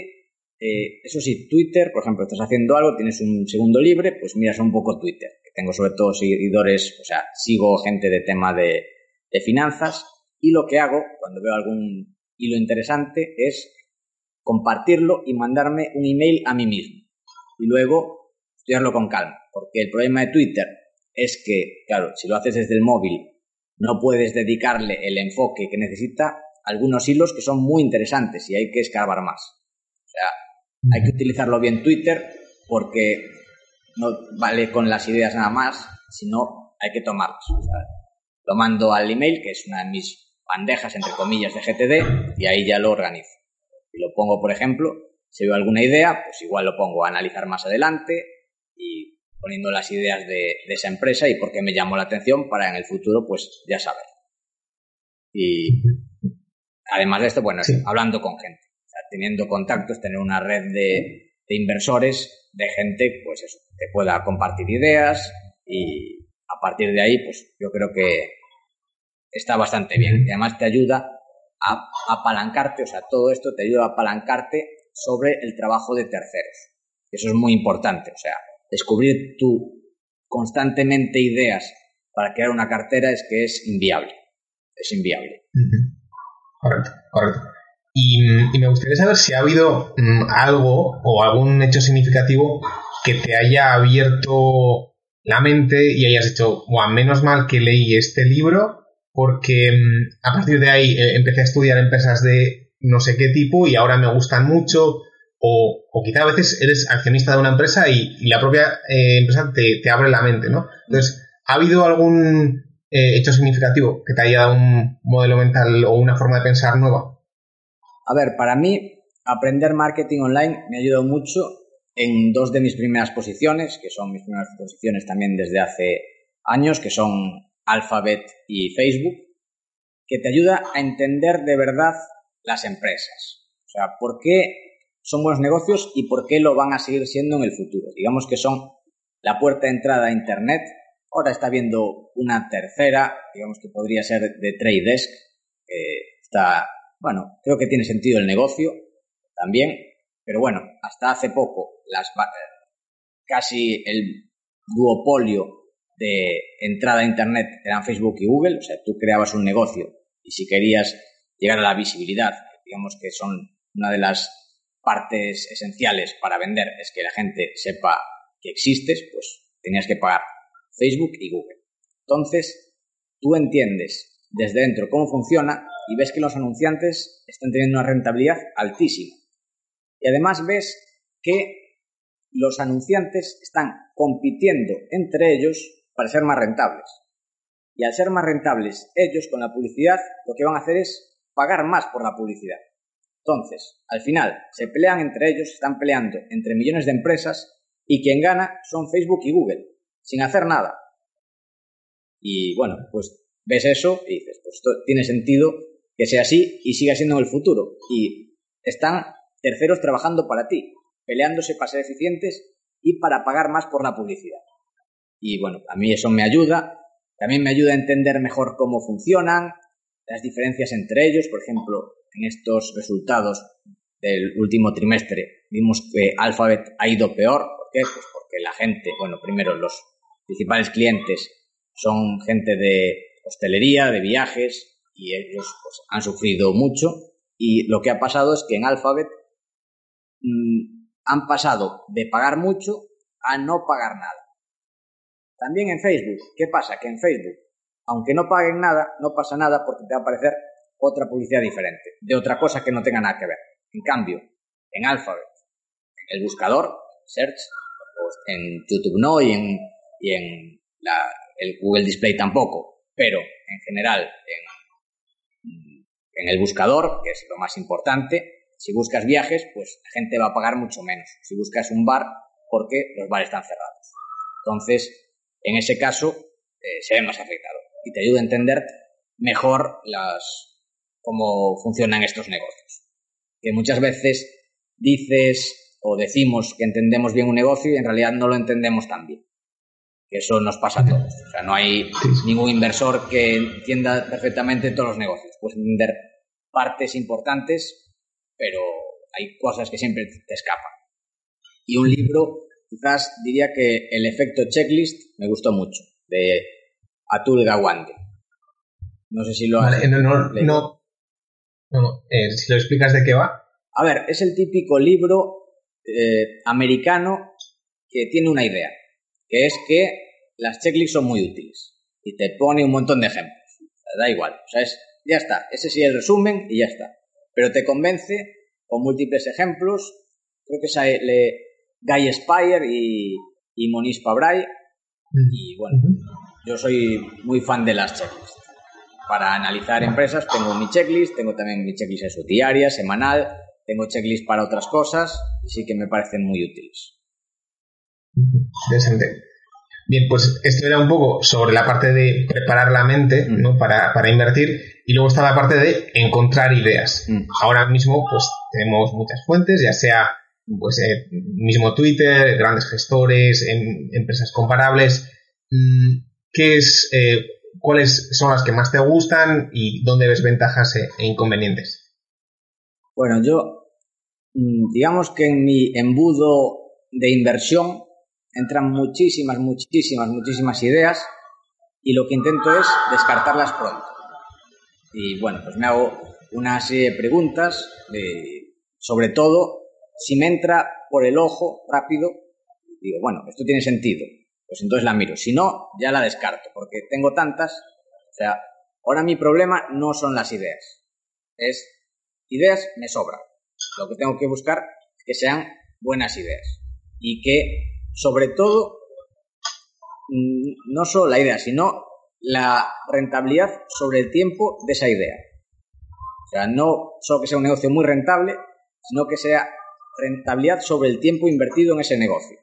Eh, eso sí, Twitter, por ejemplo, estás haciendo algo, tienes un segundo libre, pues miras un poco Twitter, tengo sobre todo seguidores, o sea, sigo gente de tema de, de finanzas y lo que hago cuando veo algún hilo interesante es compartirlo y mandarme un email a mí mismo y luego estudiarlo con calma, porque el problema de Twitter es que, claro, si lo haces desde el móvil, no puedes dedicarle el enfoque que necesita algunos hilos que son muy interesantes y hay que escarbar más. O sea, hay que utilizarlo bien Twitter porque no vale con las ideas nada más, sino hay que tomarlas. O sea, lo mando al email, que es una de mis bandejas, entre comillas, de GTD, y ahí ya lo organizo. Y lo pongo, por ejemplo, Si veo alguna idea, pues igual lo pongo a analizar más adelante y poniendo las ideas de, esa empresa y por qué me llamó la atención para en el futuro, pues ya saber. Y además de esto, bueno, hablando con gente, teniendo contactos, tener una red de, de inversores, de gente, pues eso, que pueda compartir ideas y a partir de ahí, pues yo creo que está bastante bien. Y además te ayuda a apalancarte, o sea, todo esto te ayuda a apalancarte sobre el trabajo de terceros. Eso es muy importante, o sea, descubrir tú constantemente ideas para crear una cartera es que es inviable. Es inviable. Correcto, correcto. Y, me gustaría saber si ha habido mm, algo o algún hecho significativo que te haya abierto la mente y hayas dicho, a menos mal que leí este libro porque mm, a partir de ahí eh, empecé a estudiar empresas de no sé qué tipo y ahora me gustan mucho o, o quizá a veces eres accionista de una empresa y, la propia eh, empresa te, abre la mente, ¿no? Entonces, ¿ha habido algún eh, hecho significativo que te haya dado un modelo mental o una forma de pensar nueva? A ver, para mí, aprender marketing online me ha ayudado mucho en dos de mis primeras posiciones, que son mis primeras posiciones también desde hace años, que son Alphabet y Facebook, que te ayuda a entender de verdad las empresas. O sea, por qué son buenos negocios y por qué lo van a seguir siendo en el futuro. Digamos que son la puerta de entrada a Internet. Ahora está viendo una tercera, digamos que podría ser de Trade Desk. está, bueno, creo que tiene sentido el negocio también, pero bueno, hasta hace poco las casi el duopolio de entrada a Internet eran Facebook y Google, o sea, tú creabas un negocio y si querías llegar a la visibilidad, digamos que son una de las partes esenciales para vender, es que la gente sepa que existes, pues tenías que pagar Facebook y Google. Entonces, tú entiendes desde dentro cómo funciona y ves que los anunciantes están teniendo una rentabilidad altísima. Y además ves que los anunciantes están compitiendo entre ellos para ser más rentables. Y al ser más rentables ellos con la publicidad, lo que van a hacer es pagar más por la publicidad. Entonces, al final, se pelean entre ellos, están peleando entre millones de empresas y quien gana son Facebook y Google, sin hacer nada. Y bueno, pues ves eso y dices, pues esto tiene sentido que sea así y siga siendo en el futuro. Y están terceros trabajando para ti, peleándose para ser eficientes y para pagar más por la publicidad. Y bueno, a mí eso me ayuda. También me ayuda a entender mejor cómo funcionan, las diferencias entre ellos. Por ejemplo, en estos resultados del último trimestre vimos que Alphabet ha ido peor. ¿Por qué? Pues porque la gente, bueno, primero los principales clientes son gente de hostelería, de viajes, y ellos pues, han sufrido mucho. Y lo que ha pasado es que en Alphabet mm, han pasado de pagar mucho a no pagar nada. También en Facebook. ¿Qué pasa? Que en Facebook, aunque no paguen nada, no pasa nada porque te va a aparecer otra publicidad diferente, de otra cosa que no tenga nada que ver. En cambio, en Alphabet, en el buscador, Search, en YouTube no y en, y en el Google Display tampoco, pero en general en, en el buscador, que es lo más importante, si buscas viajes, pues la gente va a pagar mucho menos. Si buscas un bar, porque los bares están cerrados. Entonces, en ese caso eh, se ve más afectado y te ayuda a entender mejor las, cómo funcionan estos negocios. Que muchas veces dices o decimos que entendemos bien un negocio y en realidad no lo entendemos tan bien. Que eso nos pasa a todos. O sea, no hay ningún inversor que entienda perfectamente todos los negocios. Puedes entender partes importantes, pero hay cosas que siempre te escapan. Y un libro Quizás diría que el efecto checklist me gustó mucho, de Atul Gawande. No sé si lo has no, no, no, no, eh, si lo explicas de qué va. A ver, es el típico libro eh, americano que tiene una idea, que es que las checklists son muy útiles y te pone un montón de ejemplos. da igual, o sea, es, ya está, ese sí es el resumen y ya está. Pero te convence con múltiples ejemplos. Creo que le, Guy Spire y, y Moniz Pabray. Mm. Y bueno, yo soy muy fan de las checklists. Para analizar empresas tengo mi checklist, tengo también mi checklist eso, diaria, semanal, tengo checklist para otras cosas y sí que me parecen muy útiles. Interesante. Bien, pues esto era un poco sobre la parte de preparar la mente mm. ¿no? para, para, invertir y luego está la parte de encontrar ideas. Mm. Ahora mismo pues tenemos muchas fuentes, ya sea pues eh, mismo Twitter, grandes gestores, em, empresas comparables. Mm, ¿Qué es, eh, ¿Cuáles son las que más te gustan y dónde ves ventajas e, inconvenientes? Bueno, yo digamos que en mi embudo de inversión entran muchísimas, muchísimas, muchísimas ideas y lo que intento es descartarlas pronto. Y bueno, pues me hago una serie de preguntas, sobre todo si me entra por el ojo rápido, digo, bueno, esto tiene sentido, pues entonces la miro. Si no, ya la descarto, porque tengo tantas. O sea, ahora mi problema no son las ideas, es ideas me sobran. Lo que tengo que buscar es que sean buenas ideas y que sobre todo, mm, no solo la idea, sino la rentabilidad sobre el tiempo de esa idea. O sea, no solo que sea un negocio muy rentable, sino que sea rentabilidad sobre el tiempo invertido en ese negocio.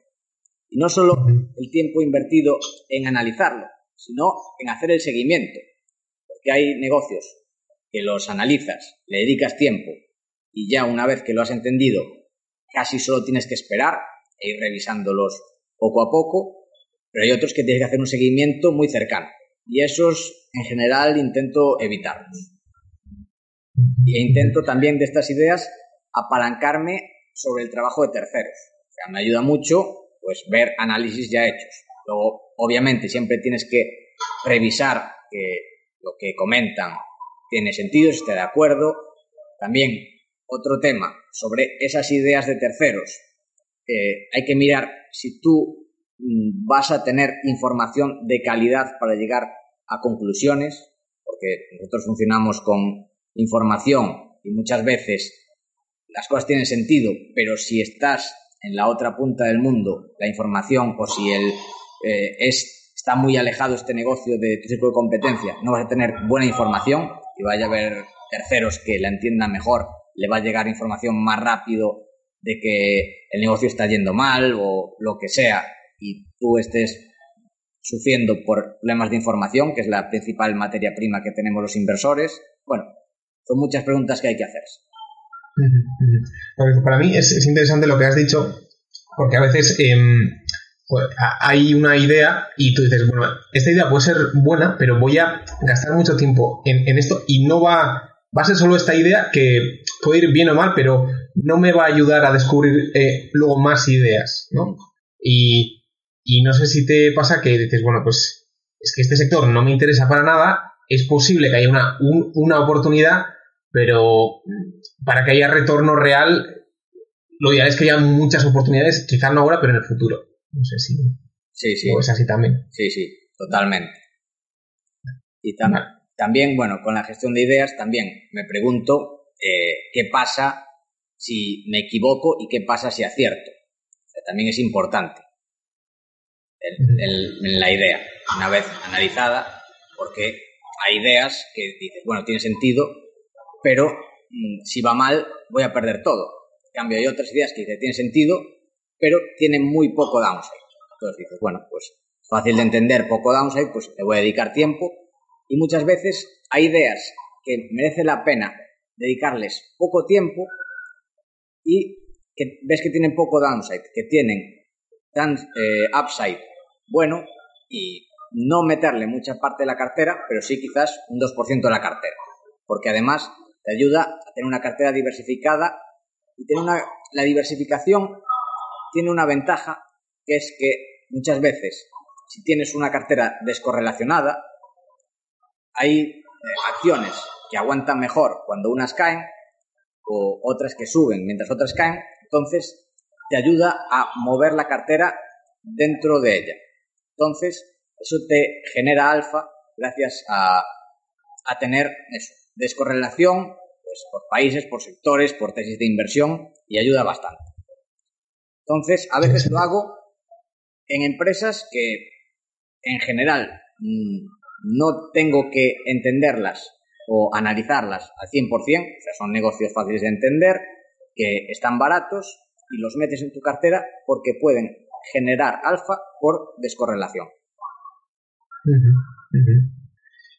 Y no solo el tiempo invertido en analizarlo, sino en hacer el seguimiento. Porque hay negocios que los analizas, le dedicas tiempo y ya una vez que lo has entendido, casi solo tienes que esperar e ir revisándolos poco a poco, pero hay otros que tienes que hacer un seguimiento muy cercano. Y esos, en general, intento evitarlos. E intento también de estas ideas apalancarme sobre el trabajo de terceros. O sea, me ayuda mucho pues ver análisis ya hechos. Luego, obviamente, siempre tienes que revisar que lo que comentan tiene sentido, si está de acuerdo. También otro tema sobre esas ideas de terceros hay que mirar si tú mm, vas a tener información de calidad para llegar a conclusiones, porque nosotros funcionamos con información y muchas veces las cosas tienen sentido, pero si estás en la otra punta del mundo, la información o si el, eh, es, está muy alejado este negocio de tu círculo de competencia, no vas a tener buena información y vaya a haber terceros que la entiendan mejor, le va a llegar información más rápido de que el negocio está yendo mal o lo que sea y tú estés sufriendo por problemas de información, que es la principal materia prima que tenemos los inversores. Bueno, son muchas preguntas que hay que hacerse. Para mí es, interesante lo que has dicho, porque a veces em, pues, hay una idea y tú dices, bueno, esta idea puede ser buena, pero voy a gastar mucho tiempo en, en esto y no va, va a ser solo esta idea que puede ir bien o mal, pero no me va a ayudar a descubrir eh, luego más ideas, ¿no? Y, no sé si te pasa que dices, bueno, pues es que este sector no me interesa para nada, es posible que haya una, una oportunidad, pero para que haya retorno real, lo ideal es que haya muchas oportunidades, quizás no ahora, pero en el futuro. No sé si sí, sí. es así también. Sí, sí, totalmente. Y también, bueno, con la gestión de ideas, también me pregunto eh, qué pasa si me equivoco y qué pasa si acierto. también es importante en la idea, una vez analizada, porque hay ideas que dices, bueno, tiene sentido, pero si va mal voy a perder todo. En cambio, hay otras ideas que dices, tiene sentido, pero tienen muy poco downside. Entonces dices, bueno, pues fácil de entender, poco downside, pues le voy a dedicar tiempo. Y muchas veces hay ideas que merece la pena dedicarles poco tiempo y que ves que tienen poco downside, que tienen eh, upside bueno y no meterle mucha parte de la cartera, pero sí quizás un 2% de la cartera, porque además te ayuda a tener una cartera diversificada y una, la diversificación tiene una ventaja que es que muchas veces si tienes una cartera descorrelacionada hay eh, acciones que aguantan mejor cuando unas caen o otras que suben mientras otras caen, entonces te ayuda a mover la cartera dentro de ella. Entonces, eso te genera alfa gracias a, a tener eso, descorrelación pues, por países, por sectores, por tesis de inversión y ayuda bastante. Entonces, a veces lo hago en empresas que en general mm, no tengo que entenderlas o analizarlas al 100%, o sea, son negocios fáciles de entender, que están baratos y los metes en tu cartera porque pueden generar alfa por descorrelación.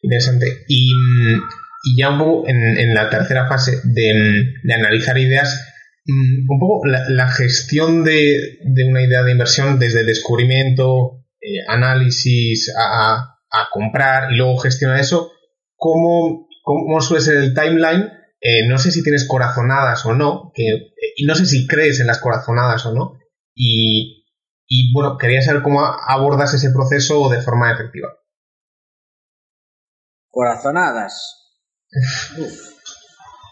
Interesante. Y, ya un poco en, la tercera fase de, analizar ideas, mm, un poco la, gestión de, una idea de inversión desde descubrimiento, eh, análisis a, comprar y luego gestionar eso, ¿cómo, cómo suele ser el timeline? Eh, no sé si tienes corazonadas o no, que, eh, y no sé si crees en las corazonadas o no, y, y bueno, quería saber cómo abordas ese proceso de forma efectiva. Corazonadas.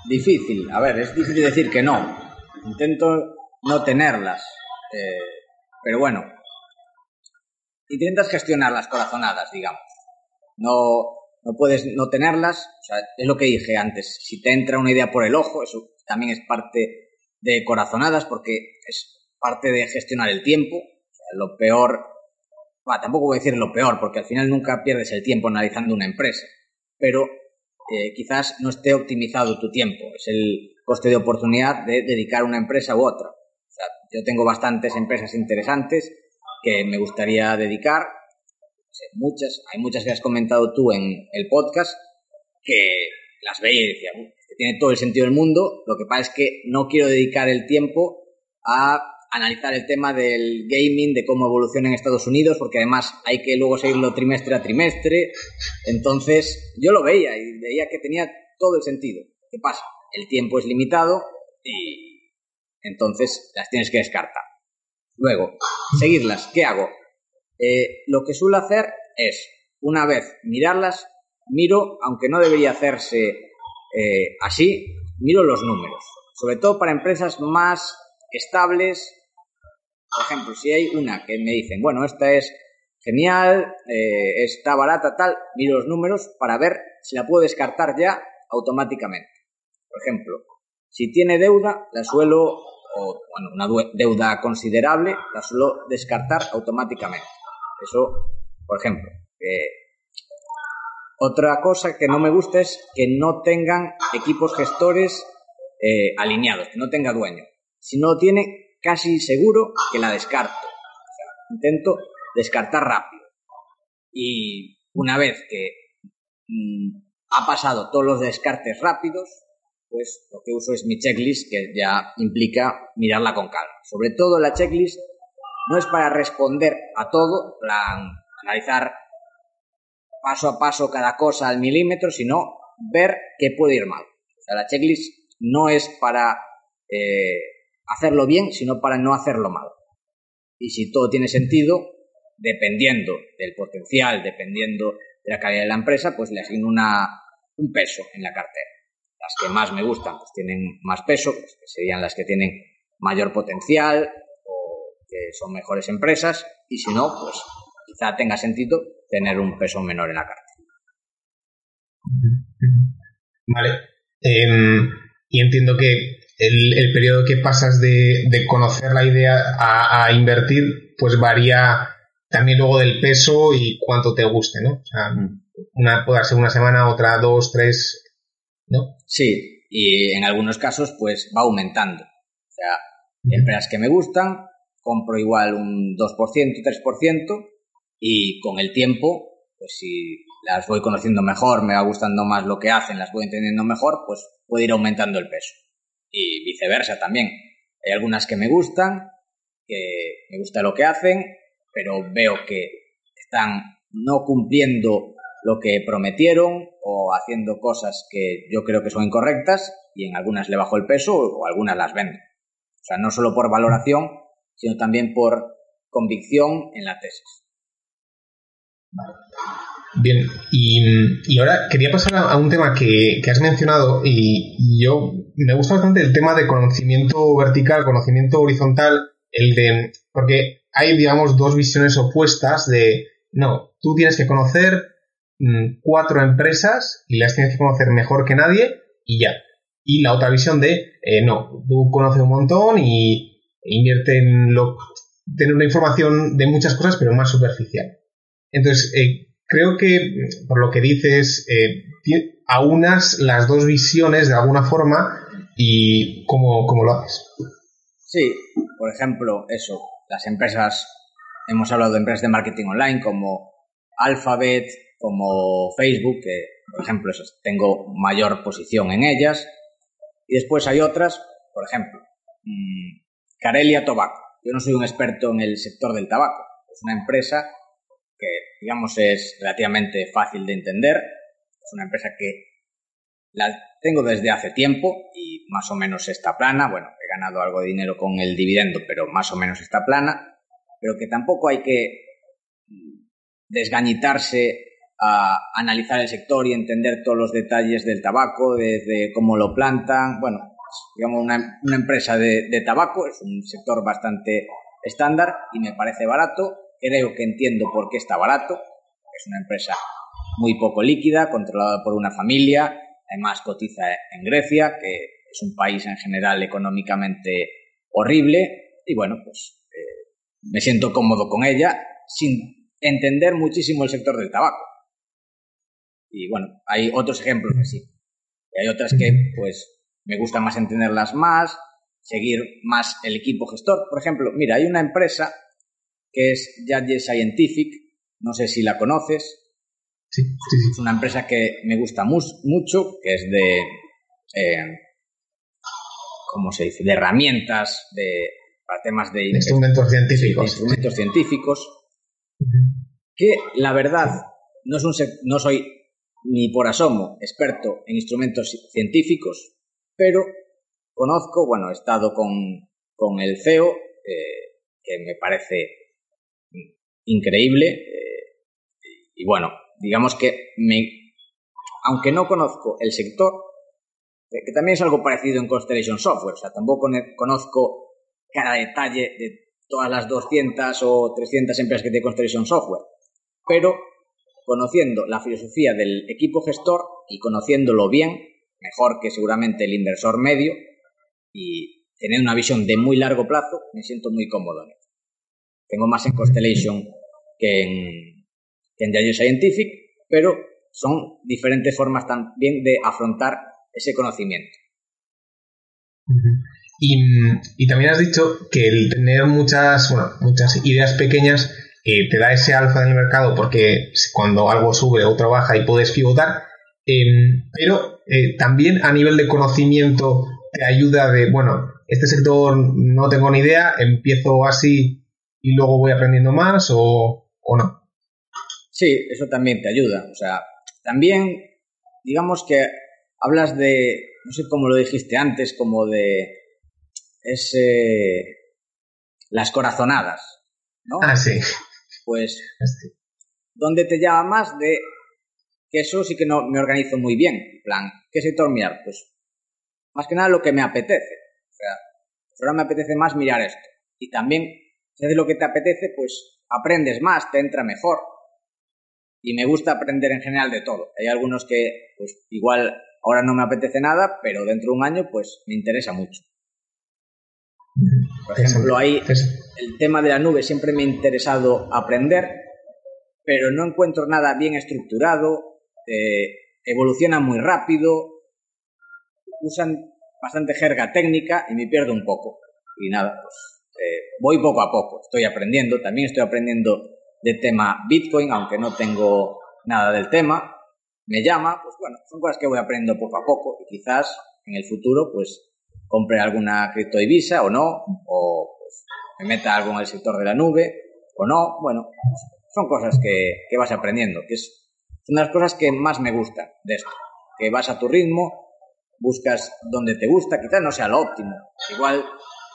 Difícil. A ver, es difícil decir que no. Intento no tenerlas. Eh, pero bueno. Intentas gestionar las corazonadas, digamos. No, no puedes no tenerlas. O sea, es lo que dije antes. Si te entra una idea por el ojo, eso también es parte de corazonadas porque es parte de gestionar el tiempo. lo peor, tampoco voy a decir lo peor porque al final nunca pierdes el tiempo analizando una empresa pero eh, quizás no esté optimizado tu tiempo. Es el coste de oportunidad de dedicar una empresa u otra. yo tengo bastantes empresas interesantes que me gustaría dedicar. muchas, hay muchas que has comentado tú en el podcast que las veía y decía, tiene todo el sentido del mundo. Lo que pasa es que no quiero dedicar el tiempo a analizar el tema del gaming, de cómo evoluciona en Estados Unidos, porque además hay que luego seguirlo trimestre a trimestre. Entonces, yo lo veía y veía que tenía todo el sentido. ¿Qué pasa? El tiempo es limitado y entonces las tienes que descartar. Luego, seguirlas. ¿Qué hago? Eh, lo que suelo hacer es, una vez mirarlas, miro, aunque no debería hacerse eh, así, miro los números. Sobre todo para empresas más estables por ejemplo, si hay una que me dicen, bueno, esta es genial, eh, está barata, tal, miro los números para ver si la puedo descartar ya automáticamente. Por ejemplo, si tiene deuda, la suelo, o bueno, una deuda considerable, la suelo descartar automáticamente. Eso, por ejemplo. otra cosa que no me gusta es que no tengan equipos gestores eh, alineados, que no tenga dueño. Si no lo tiene, casi seguro que la descarto. intento descartar rápido. Y una vez que mm, ha pasado todos los descartes rápidos, pues lo que uso es mi checklist, que ya implica mirarla con calma. Sobre todo la checklist no es para responder a todo, plan, analizar paso a paso cada cosa al milímetro, sino ver qué puede ir mal. La checklist no es para eh, hacerlo bien, sino para no hacerlo mal. Y si todo tiene sentido, dependiendo del potencial, dependiendo de la calidad de la empresa, pues le asigno una, un peso en la cartera. Las que más me gustan, pues tienen más peso, pues que serían las que tienen mayor potencial o que son mejores empresas, y si no, pues quizá tenga sentido tener un peso menor en la cartera. Vale. Em, y entiendo que el, periodo que pasas de, conocer la idea a, invertir, pues varía también luego del peso y cuánto te guste, ¿no? O sea, una puede ser una semana, otra dos, tres, ¿no? Sí, y en algunos casos, pues va aumentando. O sea, empresas que me gustan, compro igual un 2%, 3%, y con el tiempo, pues si las voy conociendo mejor, me va gustando más lo que hacen, las voy entendiendo mejor, pues puede ir aumentando el peso y viceversa también. Hay algunas que me gustan, que me gusta lo que hacen, pero veo que están no cumpliendo lo que prometieron o haciendo cosas que yo creo que son incorrectas y en algunas le bajo el peso o algunas las vendo. O sea, no solo por valoración, sino también por convicción en la tesis. Bien, y, ahora quería pasar a, un tema que, has mencionado y, yo me gusta bastante el tema de conocimiento vertical, conocimiento horizontal, el de, porque hay, digamos, dos visiones opuestas de, no, tú tienes que conocer mm, cuatro empresas y las tienes que conocer mejor que nadie y ya. Y la otra visión de, eh, no, tú conoces un montón y invierte en lo, tener una información de muchas cosas, pero más superficial. Entonces, eh, creo que, por lo que dices, eh, aunas las dos visiones de alguna forma ¿Y cómo, cómo lo haces? Sí, por ejemplo, eso, las empresas, hemos hablado de empresas de marketing online como Alphabet, como Facebook, que por ejemplo tengo mayor posición en ellas. Y después hay otras, por ejemplo, mmm, Carelia Tobacco. Yo no soy un experto en el sector del tabaco. Es una empresa que, digamos, es relativamente fácil de entender. Es una empresa que la tengo desde hace tiempo y más o menos está plana. Bueno, he ganado algo de dinero con el dividendo, pero más o menos está plana. Pero que tampoco hay que desgañitarse a analizar el sector y entender todos los detalles del tabaco, desde cómo lo plantan. Bueno, digamos, una, una empresa de, de, tabaco es un sector bastante estándar y me parece barato. Creo que entiendo por qué está barato. Es una empresa muy poco líquida, controlada por una familia, además cotiza en Grecia, que es un país en general económicamente horrible. Y bueno, pues eh, me siento cómodo con ella sin entender muchísimo el sector del tabaco. Y bueno, hay otros ejemplos que sí. Y hay otras que, pues, me gusta más entenderlas más, seguir más el equipo gestor. Por ejemplo, mira, hay una empresa que es Judge Scientific, no sé si la conoces. Sí, sí, sí. Es una empresa que me gusta mu mucho, que es de, eh, ¿cómo se dice?, de herramientas, de, para temas de... Instrumentos científicos. De instrumentos científicos, uh -huh. que la verdad no, es un, no soy ni por asomo experto en instrumentos científicos, pero conozco, bueno, he estado con, con el CEO, eh, que me parece increíble, eh, y bueno, digamos que me, aunque no conozco el sector, eh, que también es algo parecido en Constellation Software, o sea, tampoco conozco cada detalle de todas las 200 o 300 empresas que tiene Constellation Software, pero conociendo la filosofía del equipo gestor y conociéndolo bien, mejor que seguramente el inversor medio, y tener una visión de muy largo plazo, me siento muy cómodo en esto. Tengo más en Constellation que en, en Yahoo Scientific, pero son diferentes formas también de afrontar ese conocimiento. Y, y, también has dicho que el tener muchas, bueno, muchas ideas pequeñas eh, te da ese alfa en el mercado porque cuando algo sube, otro baja y puedes pivotar, eh, pero eh, también a nivel de conocimiento te ayuda de, bueno, este sector no tengo ni idea, empiezo así y luego voy aprendiendo más o, o no. Sí, eso también te ayuda. O sea, también, digamos que hablas de, no sé cómo lo dijiste antes, como de ese, las corazonadas, ¿no? Ah, sí. Pues, sí. ¿dónde te llama más de que eso sí que no me organizo muy bien? En plan, ¿qué sector mirar? Pues, más que nada lo que me apetece. O sea, pues ahora me apetece más mirar esto. Y también, si haces lo que te apetece, pues aprendes más, te entra mejor. Y me gusta aprender en general de todo. Hay algunos que, pues, igual ahora no me apetece nada, pero dentro de un año, pues, me interesa mucho. Por ejemplo, ahí el tema de la nube siempre me ha interesado aprender, pero no encuentro nada bien estructurado, eh, evoluciona muy rápido, usan bastante jerga técnica y me pierdo un poco. Y nada, pues eh, voy poco a poco, estoy aprendiendo, también estoy aprendiendo de tema Bitcoin, aunque no tengo nada del tema, me llama, pues bueno, son cosas que voy aprendiendo poco a poco y quizás en el futuro pues compre alguna criptodivisa o no, o pues, me meta algo en el sector de la nube o no. Bueno, son cosas que, que vas aprendiendo, que es una de las cosas que más me gustan de esto, que vas a tu ritmo, buscas donde te gusta, quizás no sea lo óptimo. Igual,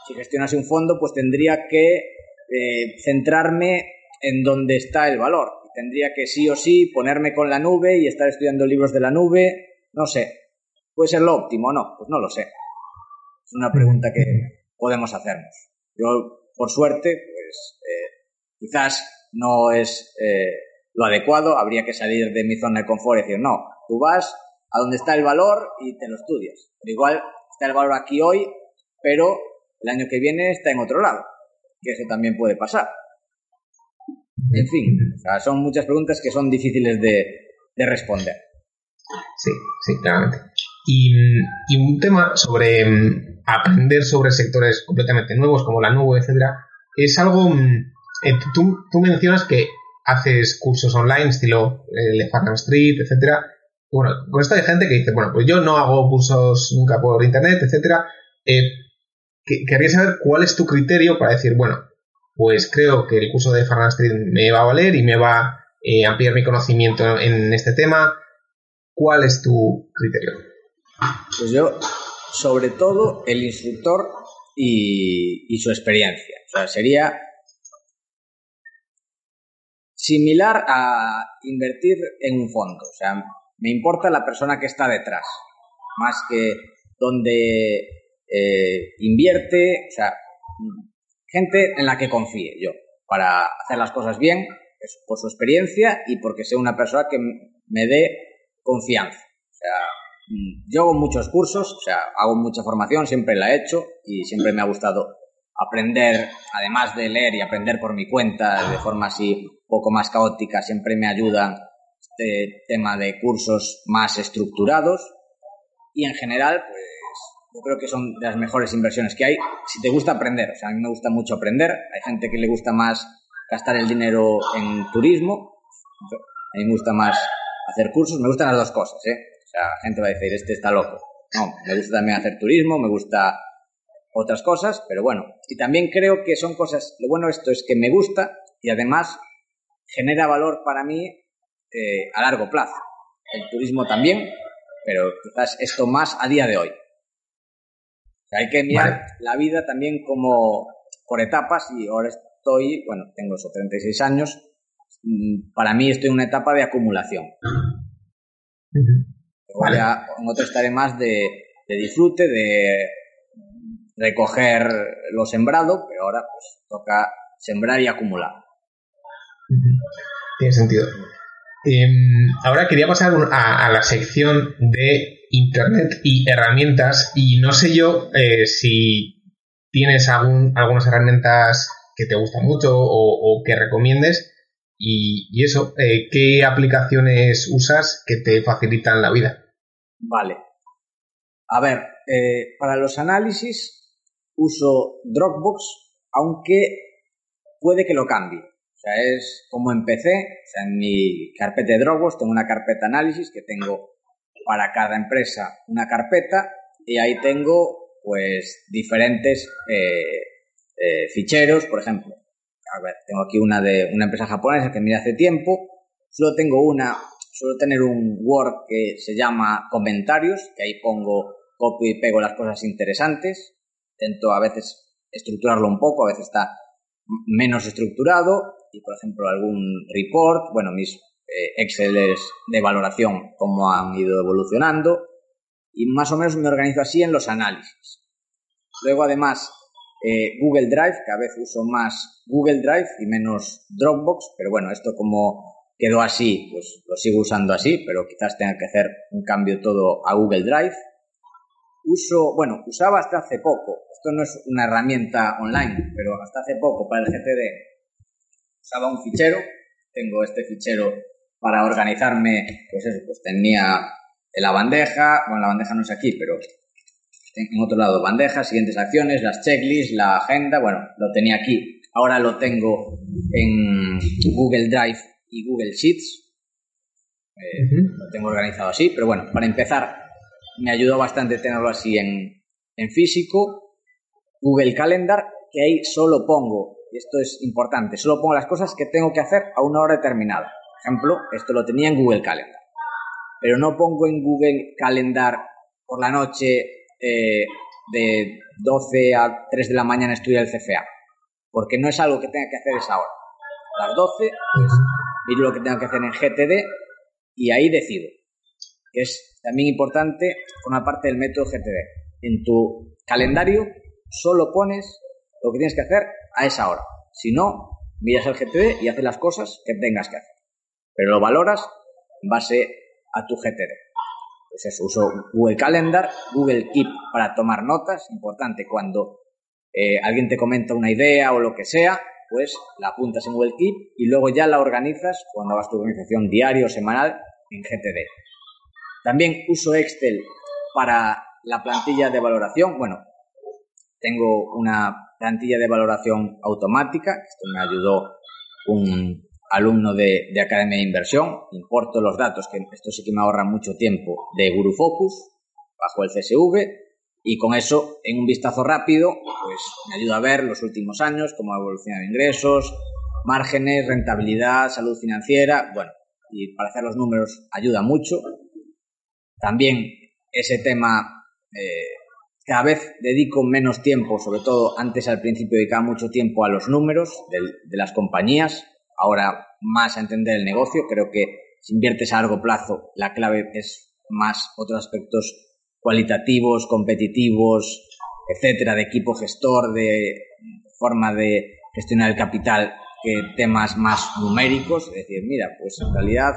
si gestionas un fondo, pues tendría que eh, centrarme en donde está el valor. Tendría que sí o sí ponerme con la nube y estar estudiando libros de la nube, no sé. ¿Puede ser lo óptimo o no? Pues no lo sé. Es una pregunta que podemos hacernos. Yo, por suerte, pues eh, quizás no es eh, lo adecuado, habría que salir de mi zona de confort y decir, no, tú vas a donde está el valor y te lo estudias. Pero igual está el valor aquí hoy, pero el año que viene está en otro lado, que eso también puede pasar. En fin, o sea, son muchas preguntas que son difíciles de, de responder. Sí, sí, claramente. Y, un tema sobre mm, aprender sobre sectores completamente nuevos como la nube, etcétera, es algo. Mm, eh, tú, mencionas que haces cursos online, estilo eh, Farnham Street, etcétera. Bueno, con esto hay gente que dice, bueno, pues yo no hago cursos nunca por internet, etcétera. Eh, quería saber cuál es tu criterio para decir, bueno, pues creo que el curso de Farnham Street me va a valer y me va a ampliar mi conocimiento en este tema. ¿Cuál es tu criterio? Pues yo, sobre todo, el instructor y, su experiencia. O sea, sería similar a invertir en un fondo. O sea, me importa la persona que está detrás, más que donde eh, invierte, o sea, gente en la que confíe yo, para hacer las cosas bien, por su experiencia y porque sea una persona que me dé confianza. O sea, Mm, yo hago muchos cursos, o sea, hago mucha formación, siempre la he hecho y siempre me ha gustado aprender, además de leer y aprender por mi cuenta de forma así poco más caótica, siempre me ayudan este tema de cursos más estructurados y en general, pues yo creo que son de las mejores inversiones que hay si te gusta aprender. O sea, a mí me gusta mucho aprender, hay gente que le gusta más gastar el dinero en turismo, a mí me gusta más hacer cursos, me gustan las dos cosas, ¿eh? O sea, gente va a decir, este está loco. No, me gusta también hacer turismo, me gusta otras cosas, pero bueno. Y también creo que son cosas, lo bueno de esto es que me gusta y además genera valor para mí eh, a largo plazo. El turismo también, pero quizás esto más a día de hoy. Hay que mirar la vida también como por etapas y ahora estoy, bueno, tengo esos 36 años, mm, para mí estoy en una etapa de acumulación. Vale. en otro estaré más de, disfrute, de recoger lo sembrado, pero ahora pues toca sembrar y acumular. Tiene sentido. Em, ahora quería pasar a, la sección de Internet y herramientas y no sé yo eh, si tienes algún, algunas herramientas que te gustan mucho o, que recomiendes y, eso, eh, ¿qué aplicaciones usas que te facilitan la vida? Vale. A ver, eh, para los análisis uso Dropbox, aunque puede que lo cambie. Es como empecé. En mi carpeta de Dropbox tengo una carpeta análisis que tengo para cada empresa una carpeta y ahí tengo pues diferentes eh, eh, ficheros, por ejemplo. A ver, tengo aquí una de una empresa japonesa que miré hace tiempo. Solo tengo una suelo tener un Word que se llama comentarios, que ahí pongo, copio y pego las cosas interesantes. Intento a veces estructurarlo un poco, a veces está menos estructurado y, por ejemplo, algún report, bueno, mis eh, Exceles de valoración, cómo han ido evolucionando y más o menos me organizo así en los análisis. Luego, además, eh, Google Drive, cada vez uso más Google Drive y menos Dropbox, pero bueno, esto como quedó así, pues lo sigo usando así, pero quizás tenga que hacer un cambio todo a Google Drive. Uso, bueno, usaba hasta hace poco, esto no es una herramienta online, pero hasta hace poco para el GTD usaba un fichero, tengo este fichero para organizarme, pues eso, pues tenía la bandeja, bueno, la bandeja no es aquí, pero en otro lado, bandeja, siguientes acciones, las checklists, la agenda, bueno, lo tenía aquí. Ahora lo tengo en Google Drive y Google Sheets. Eh, lo tengo organizado así, pero bueno, para empezar, me ayudó bastante tenerlo así en, físico. Google Calendar, que ahí solo pongo, y esto es importante, solo pongo las cosas que tengo que hacer a una hora determinada. Por ejemplo, esto lo tenía en Google Calendar. Pero no pongo en Google Calendar por la noche eh, de 12 a 3 de la mañana estudiar el CFA, porque no es algo que tenga que hacer esa hora. A las 12, pues miro lo que tengo que hacer en GTD y ahí decido. Es también importante, una parte del método GTD. En tu calendario solo pones lo que tienes que hacer a esa hora. Si no, miras el GTD y haces las cosas que tengas que hacer. Pero lo valoras en base a tu GTD. Pues eso, uso Google Calendar, Google Keep para tomar notas, importante cuando eh, alguien te comenta una idea o lo que sea, pues la apuntas en Google Keep y luego ya la organizas cuando hagas tu organización diario o semanal en GTD. También uso Excel para la plantilla de valoración, bueno, tengo una plantilla de valoración automática, esto me ayudó un alumno de, Academia de Inversión, importo los datos, que esto sí que me ahorra mucho tiempo, de Guru Focus, bajo el CSV, y con eso, en un vistazo rápido, pues me ayuda a ver los últimos años, cómo ha evolucionado ingresos, márgenes, rentabilidad, salud financiera, bueno, y para hacer los números ayuda mucho. También ese tema, eh, cada vez dedico menos tiempo, sobre todo antes al principio dedicaba mucho tiempo a los números de, las compañías, ahora más a entender el negocio, creo que si inviertes a largo plazo, la clave es más otros aspectos cualitativos, competitivos, etcétera, de equipo gestor, de forma de gestionar el capital que temas más numéricos, es decir, mira, pues en realidad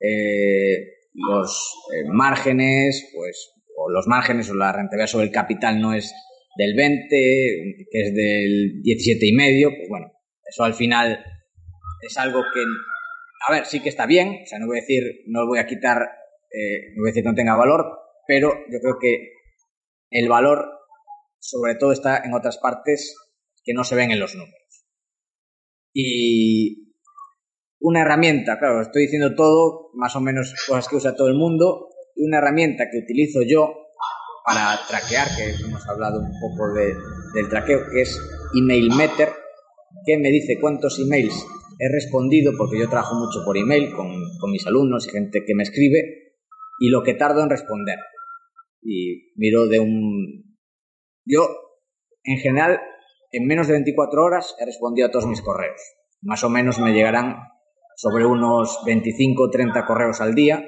eh, los eh, márgenes, pues, o los márgenes o la rentabilidad sobre el capital no es del 20, que es del 17 y medio, pues bueno, eso al final es algo que, a ver, sí que está bien, o sea, no voy a decir, no voy a quitar, eh, no voy a decir que no tenga valor, pero yo creo que el valor sobre todo está en otras partes que no se ven en los números. Y una herramienta, claro, estoy diciendo todo, más o menos cosas que usa todo el mundo, una herramienta que utilizo yo para traquear, que hemos hablado un poco del traqueo, que es EmailMeter, que me dice cuántos emails he respondido, porque yo trabajo mucho por email con, con mis alumnos y gente que me escribe, y lo que tardo en responder. Y miro de un... Yo, en general, en menos de 24 horas he respondido a todos mis correos. Más o menos me llegarán sobre unos 25 o 30 correos al día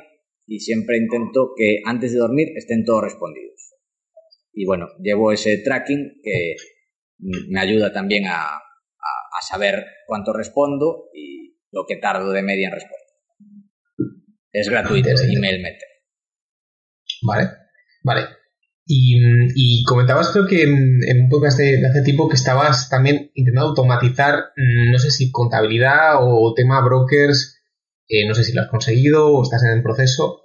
y siempre intento que antes de dormir estén todos respondidos. Y bueno, llevo ese tracking que me ayuda también a, saber cuánto respondo y lo que tardo de media en responder. Es gratuito, es email meter. Vale, vale. Y, comentabas creo que en, un podcast de, hace tiempo que estabas también intentando automatizar, mm, no sé si contabilidad o tema brokers, eh, no sé si lo has conseguido o estás en el proceso.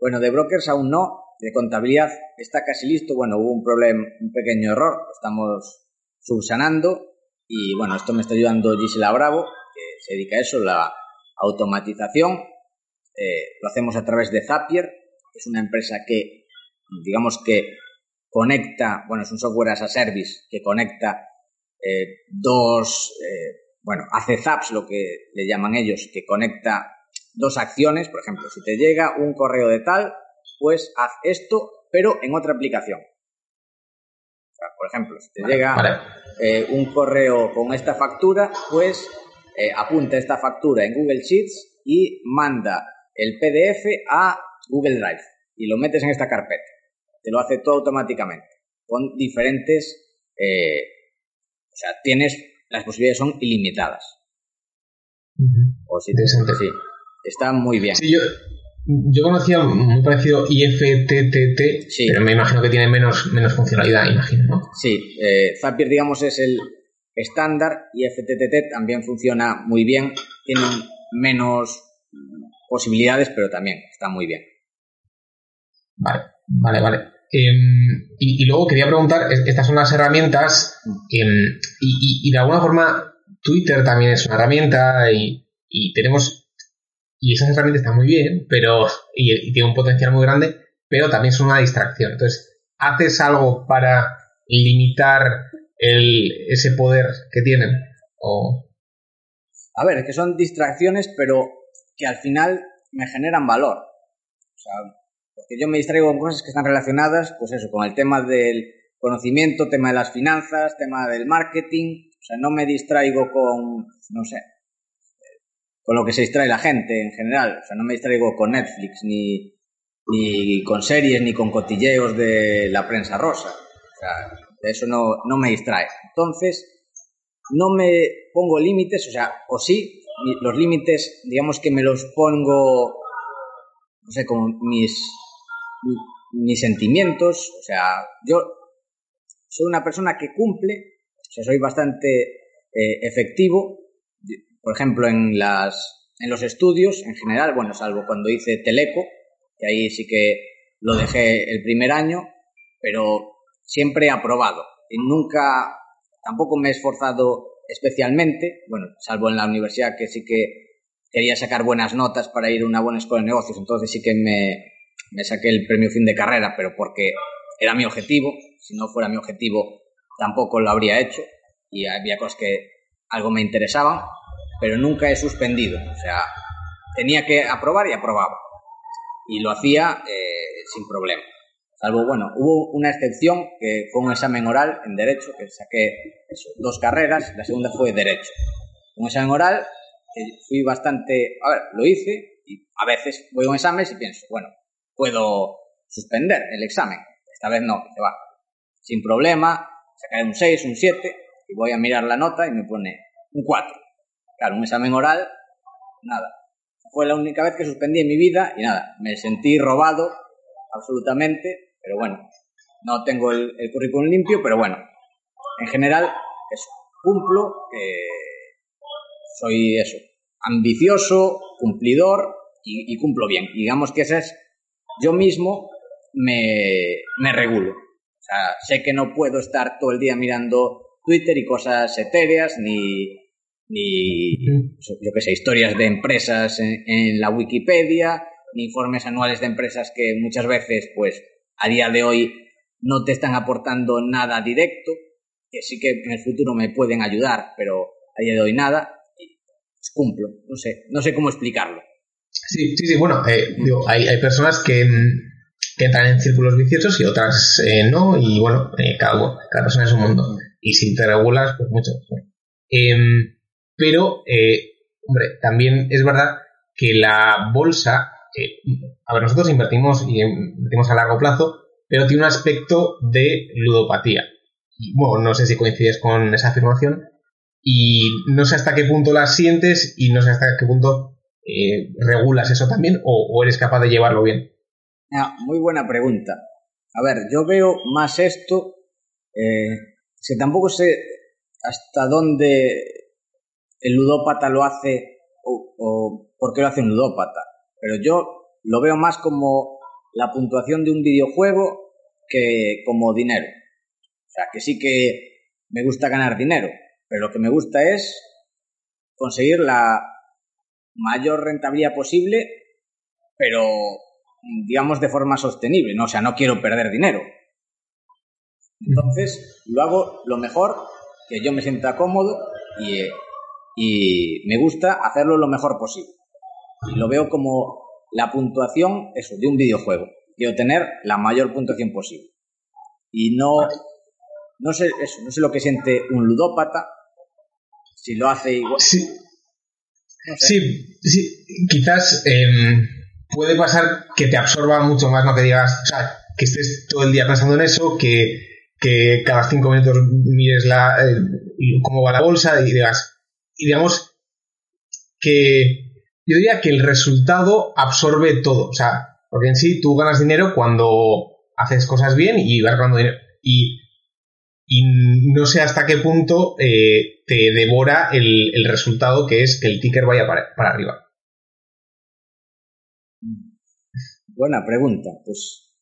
Bueno, de brokers aún no, de contabilidad está casi listo, bueno, hubo un problema, un pequeño error, estamos subsanando y bueno, esto me está ayudando Gisela Bravo, que se dedica a eso, la automatización, eh, lo hacemos a través de Zapier, es una empresa que digamos que conecta, bueno, es un software as a service que conecta eh, dos, eh, bueno, hace zaps, lo que le llaman ellos, que conecta dos acciones, por ejemplo, si te llega un correo de tal, pues haz esto, pero en otra aplicación. por ejemplo, si te llega eh, un correo con esta factura, pues apunta esta factura en Google Sheets y manda el PDF a Google Drive y lo metes en esta carpeta te lo hace todo automáticamente, con diferentes, eh, o sea, tienes, las posibilidades son ilimitadas. O si Interesante. Sí, está muy bien. Sí, yo, yo conocía muy parecido IFTTT, pero me imagino que tiene menos, menos funcionalidad, imagino, ¿no? Sí, eh, Zapier, digamos, es el estándar, IFTTT también funciona muy bien, tiene menos posibilidades, pero también está muy bien. Vale. Vale, vale. Em, y, luego quería preguntar, estas son las herramientas em, y, de alguna forma Twitter también es una herramienta y, tenemos, y esas herramientas están muy bien, pero, y, tiene un potencial muy grande, pero también son una distracción. Entonces, ¿haces algo para limitar el, ese poder que tienen? O... A ver, que son distracciones, pero que al final me generan valor. O sea, porque yo me distraigo con cosas que están relacionadas, pues eso, con el tema del conocimiento, tema de las finanzas, tema del marketing. O sea, no me distraigo con, no sé, con lo que se distrae la gente en general. O sea, no me distraigo con Netflix, ni, ni con series, ni con cotilleos de la prensa rosa. O sea, eso no, no me distrae. Entonces, no me pongo límites, o sea, o sí, los límites, digamos que me los pongo, no sé, como mis mis sentimientos, o sea, yo soy una persona que cumple, o sea, soy bastante eh, efectivo, por ejemplo, en, las, en los estudios en general, bueno, salvo cuando hice Teleco, que ahí sí que lo dejé el primer año, pero siempre aprobado. Y nunca, tampoco me he esforzado especialmente, bueno, salvo en la universidad que sí que quería sacar buenas notas para ir a una buena escuela de negocios, entonces sí que me, me saqué el premio fin de carrera, pero porque era mi objetivo, si no fuera mi objetivo tampoco lo habría hecho y había cosas que algo me interesaban, pero nunca he suspendido, o sea, tenía que aprobar y aprobaba. Y lo hacía eh, sin problema. Salvo, bueno, hubo una excepción que fue un examen oral en Derecho, que saqué dos carreras, la segunda fue Derecho. Un examen oral, fui bastante, a ver, lo hice y a veces voy a un examen y pienso, bueno, puedo suspender el examen. Esta vez no, se va. Sin problema, sacaré un 6, un 7 y voy a mirar la nota y me pone un 4. Claro, un examen oral, nada. Fue la única vez que suspendí en mi vida y nada, me sentí robado absolutamente, pero bueno, no tengo el, currículum limpio, pero bueno, en general, cumplo, soy eso, ambicioso, cumplidor y, cumplo bien. Digamos que ese es, yo mismo me, me regulo. O sea, sé que no puedo estar todo el día mirando Twitter y cosas etéreas, ni, ni yo qué sé, historias de empresas en, la Wikipedia, ni informes anuales de empresas que muchas veces, pues, a día de hoy no te están aportando nada directo, que sí que en el futuro me pueden ayudar, pero a día de hoy nada, y pues cumplo, no sé, no sé cómo explicarlo. Sí, sí, sí, bueno, eh, hay, hay personas que, que, entran en círculos viciosos y otras eh, no, y bueno, eh, cada, cada persona es un mundo. Y si te regulas, pues mucho. Pero, eh, hombre, también es verdad que la bolsa, a ver, nosotros invertimos y invertimos a largo plazo, pero tiene un aspecto de ludopatía. Y, bueno, no sé si coincides con esa afirmación. Y no sé hasta qué punto la sientes y no sé hasta qué punto eh, regulas eso también o, eres capaz de llevarlo bien. Ah, muy buena pregunta. A ver, yo veo más esto, eh, que tampoco sé hasta dónde el ludópata lo hace o, por qué lo hace un ludópata. Pero yo lo veo más como la puntuación de un videojuego que como dinero. O sea, que sí que me gusta ganar dinero, pero lo que me gusta es conseguir la mayor rentabilidad posible, pero digamos de forma sostenible, ¿no? O sea, no quiero perder dinero. Entonces, lo hago lo mejor, que yo me sienta cómodo y y me gusta hacerlo lo mejor posible. Y lo veo como la puntuación, eso, de un videojuego. Quiero tener la mayor puntuación posible. Y no, no sé eso, no sé lo que siente un ludópata, si lo hace igual. Sí, sí, sí, quizás em, puede pasar que te absorba mucho más, no que digas, o sea, que estés todo el día pensando en eso, que, que cada cinco minutos mires la, cómo va la bolsa y digas, y digamos que yo diría que el resultado absorbe todo. O sea, porque en sí tú ganas dinero cuando haces cosas bien y vas ganando dinero. Y, no sé hasta qué punto eh, te devora el, resultado que es que el ticker vaya para, arriba. Buena pregunta. Pues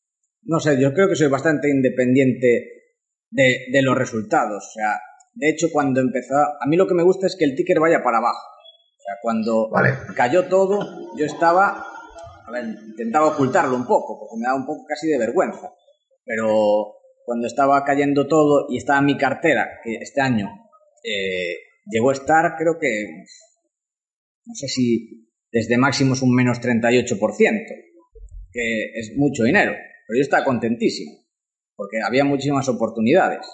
no sé, yo creo que soy bastante independiente de, de los resultados. O sea, de hecho, cuando empezó, a mí lo que me gusta es que el ticker vaya para abajo. O sea, cuando cayó todo, yo estaba, a ver, intentaba ocultarlo un poco, porque me daba un poco casi de vergüenza. Pero cuando estaba cayendo todo y estaba mi cartera, que este año eh, llegó a estar, creo que, no sé si desde máximo es un menos 38%, que es mucho dinero, pero yo estaba contentísimo, porque había muchísimas oportunidades.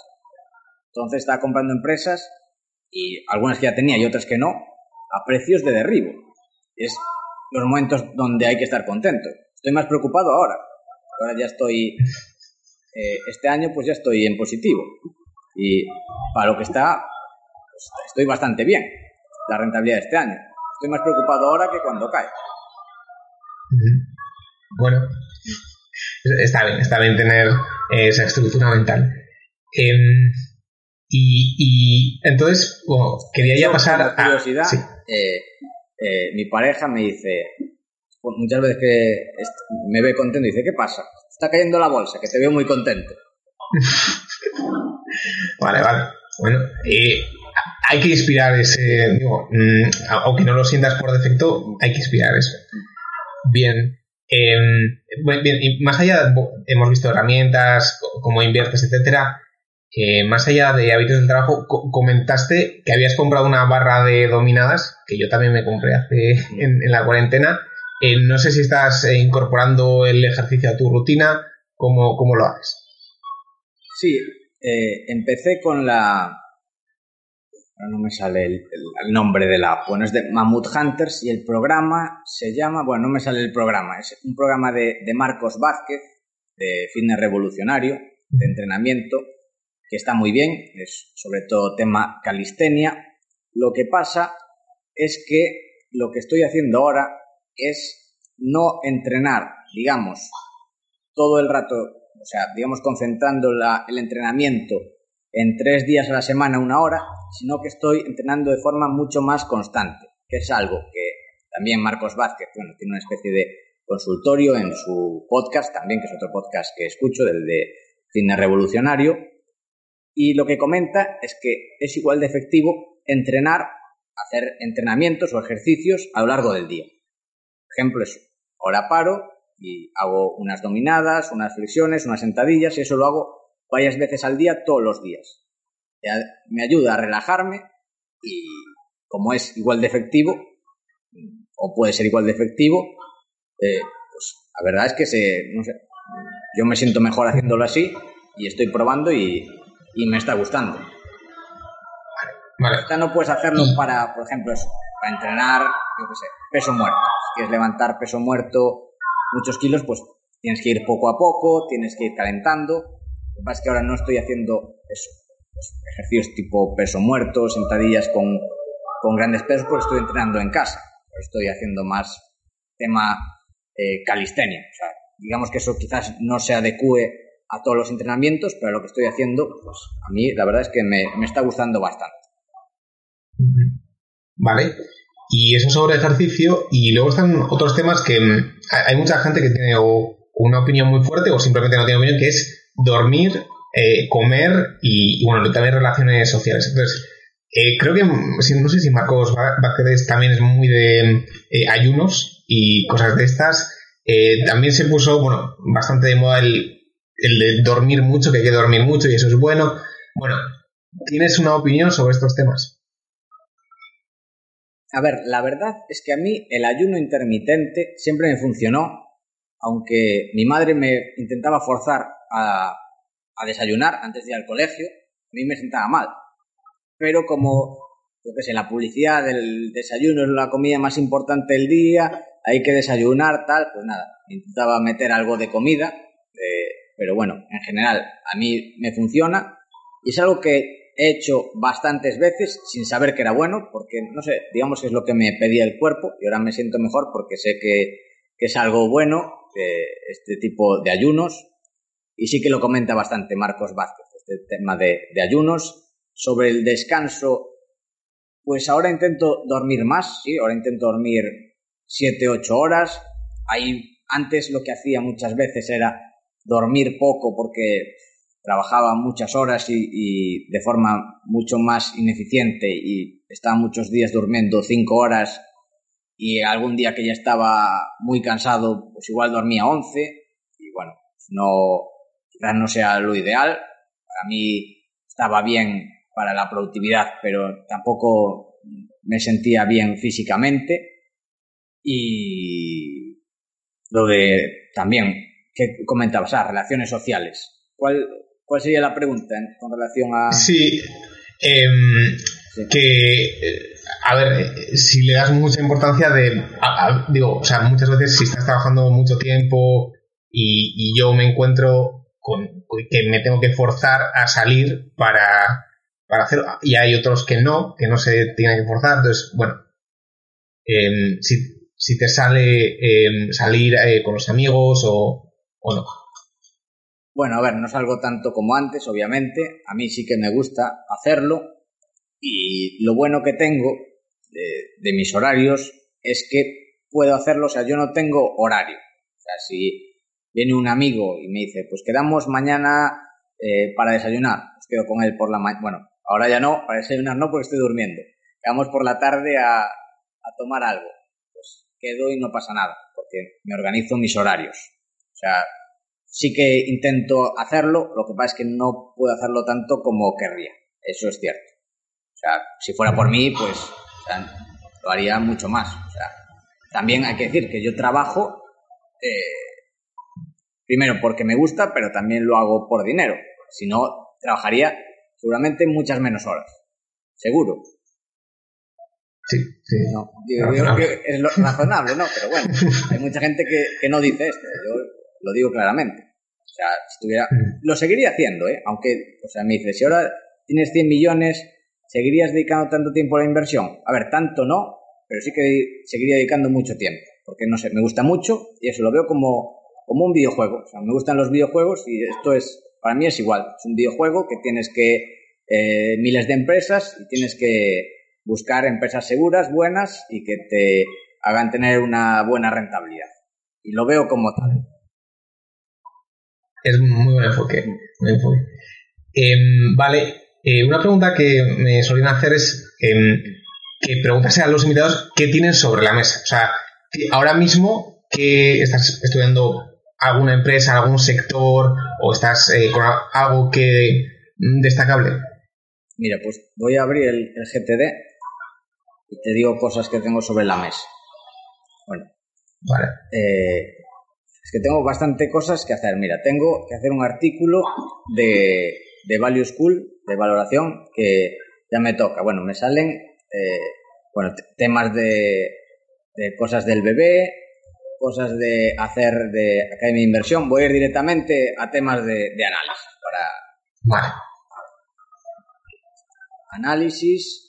Entonces estaba comprando empresas y algunas que ya tenía y otras que no, a precios de derribo. Es los momentos donde hay que estar contento. Estoy más preocupado ahora. Ahora ya estoy, eh, este año pues ya estoy en positivo. Y para lo que está, pues estoy bastante bien. La rentabilidad de este año. Estoy más preocupado ahora que cuando cae. Bueno, está bien, está bien tener esa estructura mental. Em, y, entonces, quería ya pasar a... curiosidad, eh, eh, mi pareja me dice, pues muchas veces que me ve contento y dice, ¿qué pasa? Está cayendo la bolsa, que te veo muy contento. (laughs) vale, vale. Bueno, eh, hay que inspirar ese, digo, mm, aunque no lo sientas por defecto, hay que inspirar eso. Bien. Em, bien, y más allá, hemos visto herramientas, cómo inviertes, etcétera. Eh, más allá de hábitos del trabajo, comentaste que habías comprado una barra de dominadas, que yo también me compré hace en, la cuarentena. Eh, no sé si estás eh, incorporando el ejercicio a tu rutina, ¿cómo, cómo lo haces? Sí, empecé con la, no me sale el, nombre de la bueno, es de Mammoth Hunters y el programa se llama, bueno, no me sale el programa, es un programa de, de Marcos Vázquez, de fitness revolucionario, de entrenamiento, está muy bien, es sobre todo tema calistenia. Lo que pasa es que lo que estoy haciendo ahora es no entrenar, digamos, todo el rato, o sea, digamos, concentrando el entrenamiento en tres días a la semana, una hora, sino que estoy entrenando de forma mucho más constante, que es algo que también Marcos Vázquez, bueno, tiene una especie de consultorio en su podcast también, que es otro podcast que escucho, del de Fitness Revolucionario, y lo que comenta es que es igual de efectivo entrenar, hacer entrenamientos o ejercicios a lo largo del día. ejemplo es, ahora paro y hago unas dominadas, unas flexiones, unas sentadillas, y eso lo hago varias veces al día, todos los días. Me ayuda a relajarme y como es igual de efectivo, o puede ser igual de efectivo, eh, pues la verdad es que se, no sé, yo me siento mejor haciéndolo así y estoy probando y, me está gustando. Vale. no puedes hacerlo para, por ejemplo, para entrenar, yo qué sé, peso muerto. Si quieres levantar peso muerto muchos kilos, pues tienes que ir poco a poco, tienes que ir calentando lo que pasa es que ahora no estoy haciendo eso, pues, ejercicios tipo peso muerto, sentadillas con, con grandes pesos, porque estoy entrenando en casa. Estoy haciendo más tema eh, calistenia. O sea, digamos que eso quizás no se adecue a todos los entrenamientos, pero lo que estoy haciendo, pues a mí la verdad es que me, me está gustando bastante. Vale. Y eso sobre ejercicio. Y luego están otros temas que mm, hay mucha gente que tiene una opinión muy fuerte o simplemente no tiene opinión, que es dormir, eh, comer y, bueno, también relaciones sociales. Entonces, eh, creo que, no sé si Marcos Vázquez también es muy de eh, ayunos y cosas de estas. también se puso, bueno, bastante de moda el, el de dormir mucho, que hay que dormir mucho y eso es bueno. Bueno, ¿tienes una opinión sobre estos temas? A ver, la verdad es que a mí el ayuno intermitente siempre me funcionó, aunque mi madre me intentaba forzar a, desayunar antes de ir al colegio, a mí me sentaba mal. Pero como, yo qué sé, la publicidad del desayuno es la comida más importante del día, hay que desayunar, tal, pues nada, intentaba meter algo de comida, pero bueno, en general a mí me funciona y es algo que he hecho bastantes veces sin saber que era bueno, porque no sé, digamos que es lo que me pedía el cuerpo y ahora me siento mejor porque sé que, es algo bueno, este tipo de ayunos, y sí que lo comenta bastante Marcos Vázquez, este tema de, ayunos. Sobre el descanso, pues ahora intento dormir más, sí, ahora intento dormir 7, 8 horas. Ahí, antes lo que hacía muchas veces era dormir poco porque trabajaba muchas horas y, de forma mucho más ineficiente y estaba muchos días durmiendo 5 horas y algún día que ya estaba muy cansado, pues igual dormía 11 y bueno, no, quizás no sea lo ideal. Para mí estaba bien para la productividad, pero tampoco me sentía bien físicamente. Y lo de también, que comentabas? Ah, relaciones sociales. ¿Cuál, cuál sería la pregunta con relación a...? Sí, em, que, eh, a ver, si le das mucha importancia de, digo, o sea, muchas veces si estás trabajando mucho tiempo y yo me encuentro que me tengo que forzar a salir para, para hacerlo. Y hay otros que no, que no se tienen que forzar. Entonces, bueno, em, si, si, te sale em, salir eh, con los amigos o, o no. Bueno, a ver, no salgo tanto como antes, obviamente. A mí sí que me gusta hacerlo. Y lo bueno que tengo de, mis horarios es que puedo hacerlo, o sea, yo no tengo horario. O sea, si viene un amigo y me dice, pues quedamos mañana eh, para desayunar, pues quedo con él por la mañana, bueno, ahora ya no, para desayunar no porque estoy durmiendo, quedamos por la tarde a, a tomar algo, pues quedo y no pasa nada, porque me organizo mis horarios. O sea, sí que intento hacerlo, lo que pasa es que no puedo hacerlo tanto como querría, eso es cierto. O sea, si fuera por mí, pues lo haría mucho más. O sea, también hay que decir que yo trabajo, eh, primero porque me gusta, pero también lo hago por dinero. Si no, trabajaría seguramente muchas menos horas. Seguro. Sí, sí. No, yo, es lo razonable, ¿no? Pero bueno, hay mucha gente que, que no dice esto. Yo lo digo claramente. O sea, si tuviera... Lo seguiría haciendo, ¿eh? Aunque, o sea, me dice, si ahora tienes 100 millones, ¿seguirías dedicando tanto tiempo a la inversión? A ver, tanto no, pero sí que seguiría dedicando mucho tiempo. Porque, no sé, me gusta mucho y eso lo veo como, como un videojuego. O sea, me gustan los videojuegos y esto es, para mí es igual. Es un videojuego que tienes que, eh, miles de empresas y tienes que buscar empresas seguras, buenas y que te hagan tener una buena rentabilidad. Y lo veo como tal es muy buen enfoque. Em, vale, eh, una pregunta que me solían hacer es em, que preguntase a los invitados qué tienen sobre la mesa. O sea, ahora mismo que estás estudiando alguna empresa, algún sector o estás eh, con algo que mm, destacable. Mira, pues voy a abrir el, el, GTD y te digo cosas que tengo sobre la mesa. Bueno. Vale. Eh, es que tengo bastante cosas que hacer. Mira, tengo que hacer un artículo de, de Value School, de valoración, que ya me toca. Bueno, me salen eh, bueno, temas de, de, cosas del bebé, cosas de hacer de academia de inversión. Voy a ir directamente a temas de, de análisis. Para, vale. Análisis.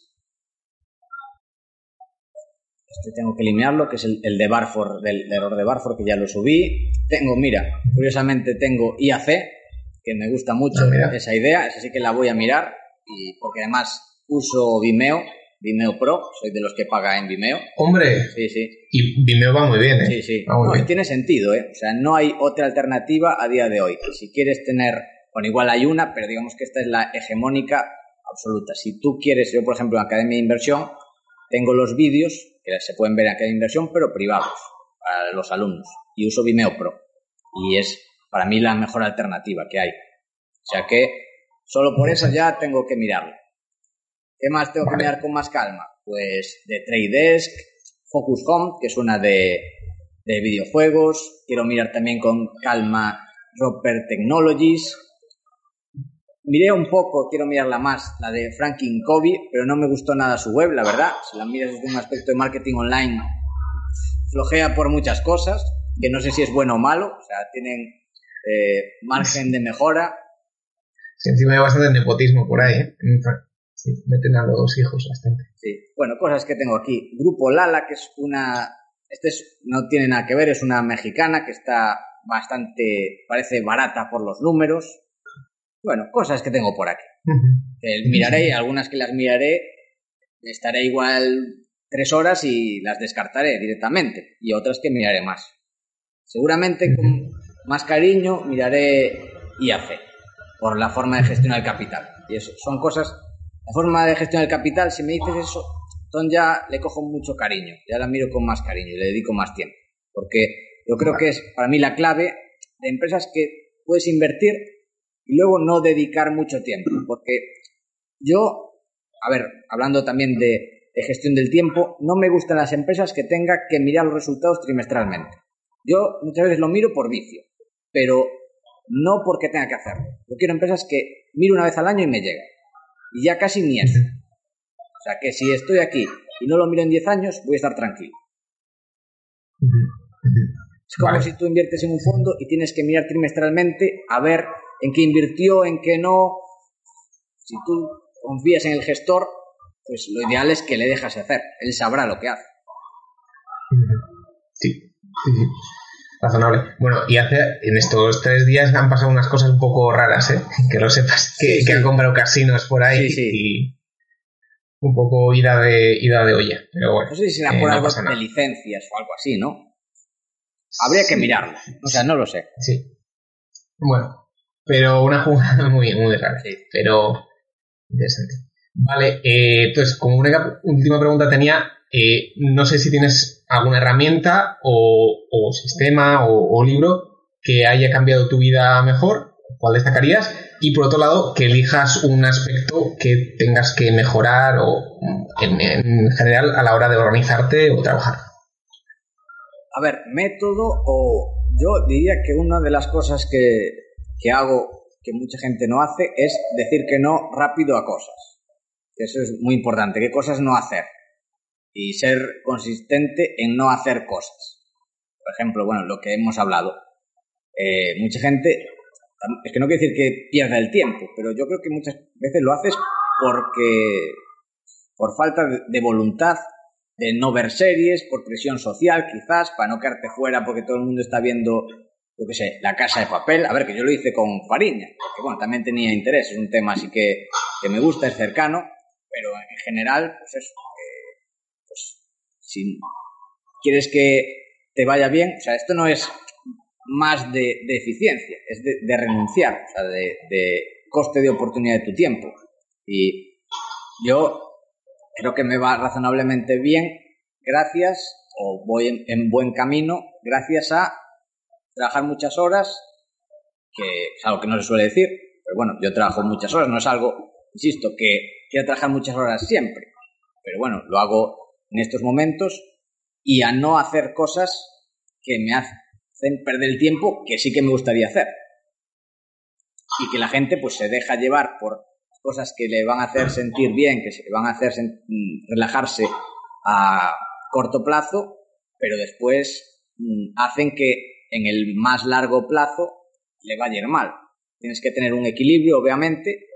Este tengo que eliminarlo, que es el, el de Barford, del, error de Barford, que ya lo subí. Tengo, mira, curiosamente tengo IAC, que me gusta mucho ah, esa idea, esa sí que la voy a mirar, y porque además uso Vimeo, Vimeo Pro, soy de los que paga en Vimeo. Hombre, sí, sí. Y Vimeo va muy bien, ¿eh? Sí, sí. No, tiene sentido, ¿eh? O sea, no hay otra alternativa a día de hoy. Si quieres tener, bueno, igual hay una, pero digamos que esta es la hegemónica absoluta. Si tú quieres, yo por ejemplo en Academia de Inversión, tengo los vídeos que se pueden ver en aquella inversión, pero privados para los alumnos. Y uso Vimeo Pro. Y es para mí la mejor alternativa que hay. O sea que solo por eso ya tengo que mirarlo. ¿Qué más tengo que mirar con más calma? Pues de Trade Desk, Focus Home, que es una de, de videojuegos. Quiero mirar también con calma Roper Technologies, Miré un poco, quiero mirarla más, la de Franklin Covey, pero no me gustó nada su web, la verdad. Si la miras desde un aspecto de marketing online, flojea por muchas cosas, que no sé si es bueno o malo, o sea, tienen eh, margen de mejora. Sí, encima hay bastante nepotismo por ahí, ¿eh? Sí, meten a los hijos bastante. Sí, bueno, cosas que tengo aquí. Grupo Lala, que es una... Este es, no tiene nada que ver, es una mexicana que está bastante, parece barata por los números, bueno, cosas que tengo por aquí. miraré, algunas que las miraré, estaré igual tres horas y las descartaré directamente. Y otras que miraré más. Seguramente con más cariño miraré IAC, por la forma de gestionar el capital. Y eso, son cosas. La forma de gestionar el capital, si me dices eso, entonces ya le cojo mucho cariño, ya la miro con más cariño y le dedico más tiempo. Porque yo creo que es para mí la clave de empresas que puedes invertir y luego no dedicar mucho tiempo, porque yo, a ver, hablando también de, gestión del tiempo, no me gustan las empresas que tenga que mirar los resultados trimestralmente. Yo muchas veces lo miro por vicio, pero no porque tenga que hacerlo. Yo quiero empresas que miro una vez al año y me llega. Y ya casi ni eso. O sea que si estoy aquí y no lo miro en 10 años, voy a estar tranquilo. Es como si tú inviertes en un fondo y tienes que mirar trimestralmente a ver en qué invirtió, en qué no. Si tú confías en el gestor, pues lo ideal es que le dejas hacer. Él sabrá lo que hace. Sí, sí, (laughs) Razonable. Bueno, y hace, en estos tres días han pasado unas cosas un poco raras, ¿eh? (laughs) Que lo sepas, que, han comprado casinos por ahí. Sí, sí. un poco ida de, ida de olla. Pero bueno. No sé si será por algo de licencias o algo así, ¿no? Habría que mirarlo. O sea, no lo sé. Sí. Bueno, pero una jugada (laughs) muy, muy rara. Sí. Pero interesante. Vale, eh, entonces, como una última pregunta tenía, eh, no sé si tienes alguna herramienta o, sistema o, libro que haya cambiado tu vida mejor, ¿cuál destacarías? Y por otro lado, que elijas un aspecto que tengas que mejorar o en general a la hora de organizarte o trabajar. A ver, método o yo diría que una de las cosas que, que hago que mucha gente no hace es decir que no rápido a cosas. Eso es muy importante. ¿Qué cosas no hacer? Y ser consistente en no hacer cosas. Por ejemplo, bueno, lo que hemos hablado. Eh, mucha gente, es que no quiere decir que pierda el tiempo, pero yo creo que muchas veces lo haces porque, por falta de voluntad de no ver series, por presión social quizás, para no quedarte fuera porque todo el mundo está viendo, yo qué sé, La Casa de Papel. A ver, que yo lo hice con Fariña, que bueno, también tenía interés, es un tema así que, que me gusta, es cercano, pero en general, pues eso, pues si quieres que te vaya bien, o sea, esto no es más de, de eficiencia, es de, de, renunciar, o sea, de, de coste de oportunidad de tu tiempo. Y yo creo que me va razonablemente bien gracias, o voy en, buen camino, gracias a trabajar muchas horas, que es algo que no se suele decir, pero bueno, yo trabajo muchas horas, no es algo, insisto, que quiero trabajar muchas horas siempre, pero bueno, lo hago en estos momentos y a no hacer cosas que me hacen perder el tiempo que sí que me gustaría hacer. Y que la gente pues se deja llevar por cosas que le van a hacer sentir bien, que le van a hacer mm, relajarse a corto plazo, pero después mm, hacen que en el más largo plazo le vaya a ir mal. Tienes que tener un equilibrio, obviamente,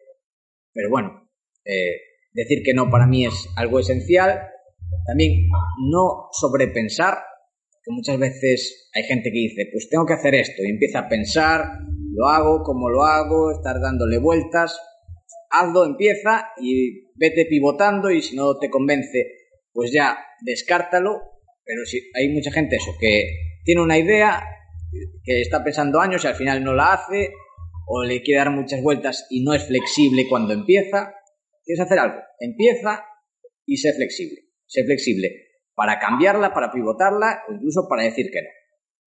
pero bueno, eh, decir que no para mí es algo esencial. También no sobrepensar, que muchas veces hay gente que dice, pues tengo que hacer esto, y empieza a pensar, lo hago, cómo lo hago, estar dándole vueltas, hazlo, empieza y vete pivotando y si no te convence, pues ya descártalo. Pero si hay mucha gente eso, que tiene una idea, que está pensando años y al final no la hace, o le quiere dar muchas vueltas y no es flexible cuando empieza. Quieres hacer algo, empieza y sé flexible. Sé flexible para cambiarla, para pivotarla o incluso para decir que no.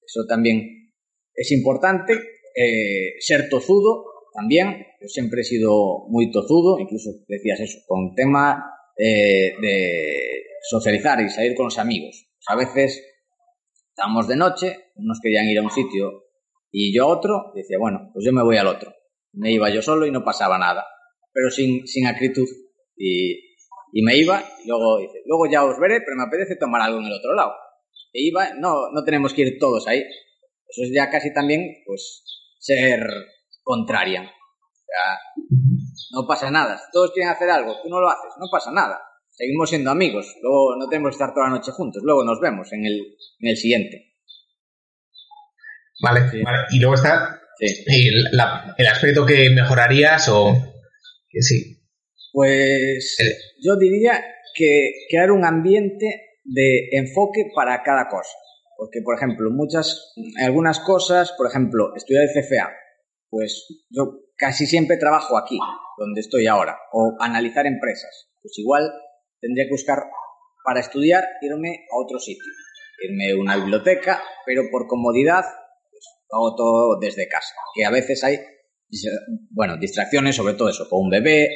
Eso también es importante. Eh, ser tozudo, también. Yo siempre he sido muy tozudo, incluso decías eso, con tema eh, de socializar y salir con los amigos. a veces estábamos de noche, unos querían ir a un sitio y yo a otro, decía, bueno, pues yo me voy al otro. Me iba yo solo y no pasaba nada, pero sin, sin acritud. Y, y me iba, y luego dice, luego ya os veré, pero me apetece tomar algo en el otro lado. E iba, no, no tenemos que ir todos ahí. Eso es ya casi también, pues, ser contraria. O sea, no pasa nada. todos quieren hacer algo, tú no lo haces, no pasa nada. Seguimos siendo amigos. Luego no tenemos que estar toda la noche juntos. Luego nos vemos en el, en el siguiente. Vale, vale. Y luego está el, el, aspecto que mejorarías o que sí. Pues yo diría que crear un ambiente de enfoque para cada cosa. Porque, por ejemplo, muchas, algunas cosas, por ejemplo, estudiar el CFA, pues yo casi siempre trabajo aquí, donde estoy ahora, o analizar empresas. Pues igual tendría que buscar para estudiar irme a otro sitio, irme a una biblioteca, pero por comodidad hago todo desde casa, que a veces hay, bueno, distracciones, sobre todo eso, con un bebé,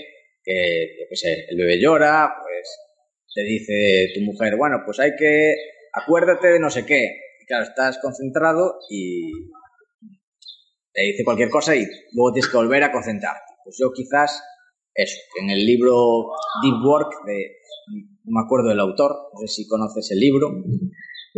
que, yo qué sé, el bebé llora, pues te dice tu mujer, bueno, pues hay que, acuérdate de no sé qué, y claro, estás concentrado y, te dice cualquier cosa y luego tienes que volver a concentrarte. Pues yo quizás eso, en el libro Deep Work de, no me acuerdo del autor, no sé si conoces el libro.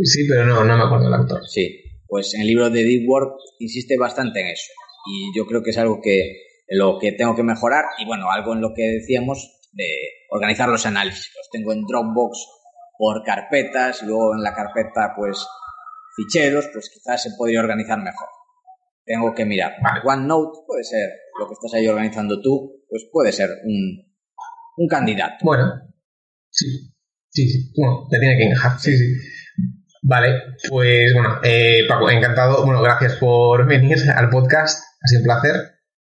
Sí, pero no, no me acuerdo del autor. Sí, pues en el libro de Deep Work insiste bastante en eso y yo creo que es algo que lo que tengo que mejorar y bueno, algo en lo que decíamos de organizar los análisis. Los tengo en Dropbox por carpetas, luego en la carpeta pues ficheros, pues quizás se podría organizar mejor tengo que mirar. OneNote puede ser lo que estás ahí organizando tú, pues puede ser un, un candidato. Bueno, Sí, sí, sí. Bueno, te tiene que encajar. Sí, sí. Vale, pues bueno, eh, Paco, encantado. Bueno, gracias por venir al podcast. Ha sido un placer.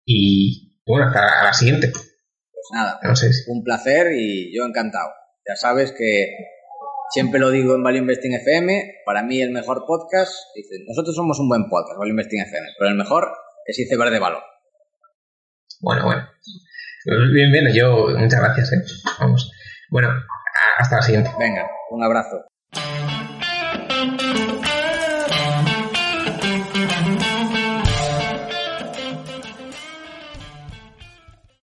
Y bueno, hasta la siguiente. Pues nada, No sé un placer y yo encantado. Ya sabes que siempre lo digo en Value Investing FM, para mí el mejor podcast, dicen, nosotros somos un buen podcast, Value Investing FM, pero el mejor es Iceberg de Valor. Bueno, bueno. Bien, bien, yo, muchas gracias, eh. Vamos. Bueno, hasta la siguiente. Venga, un abrazo.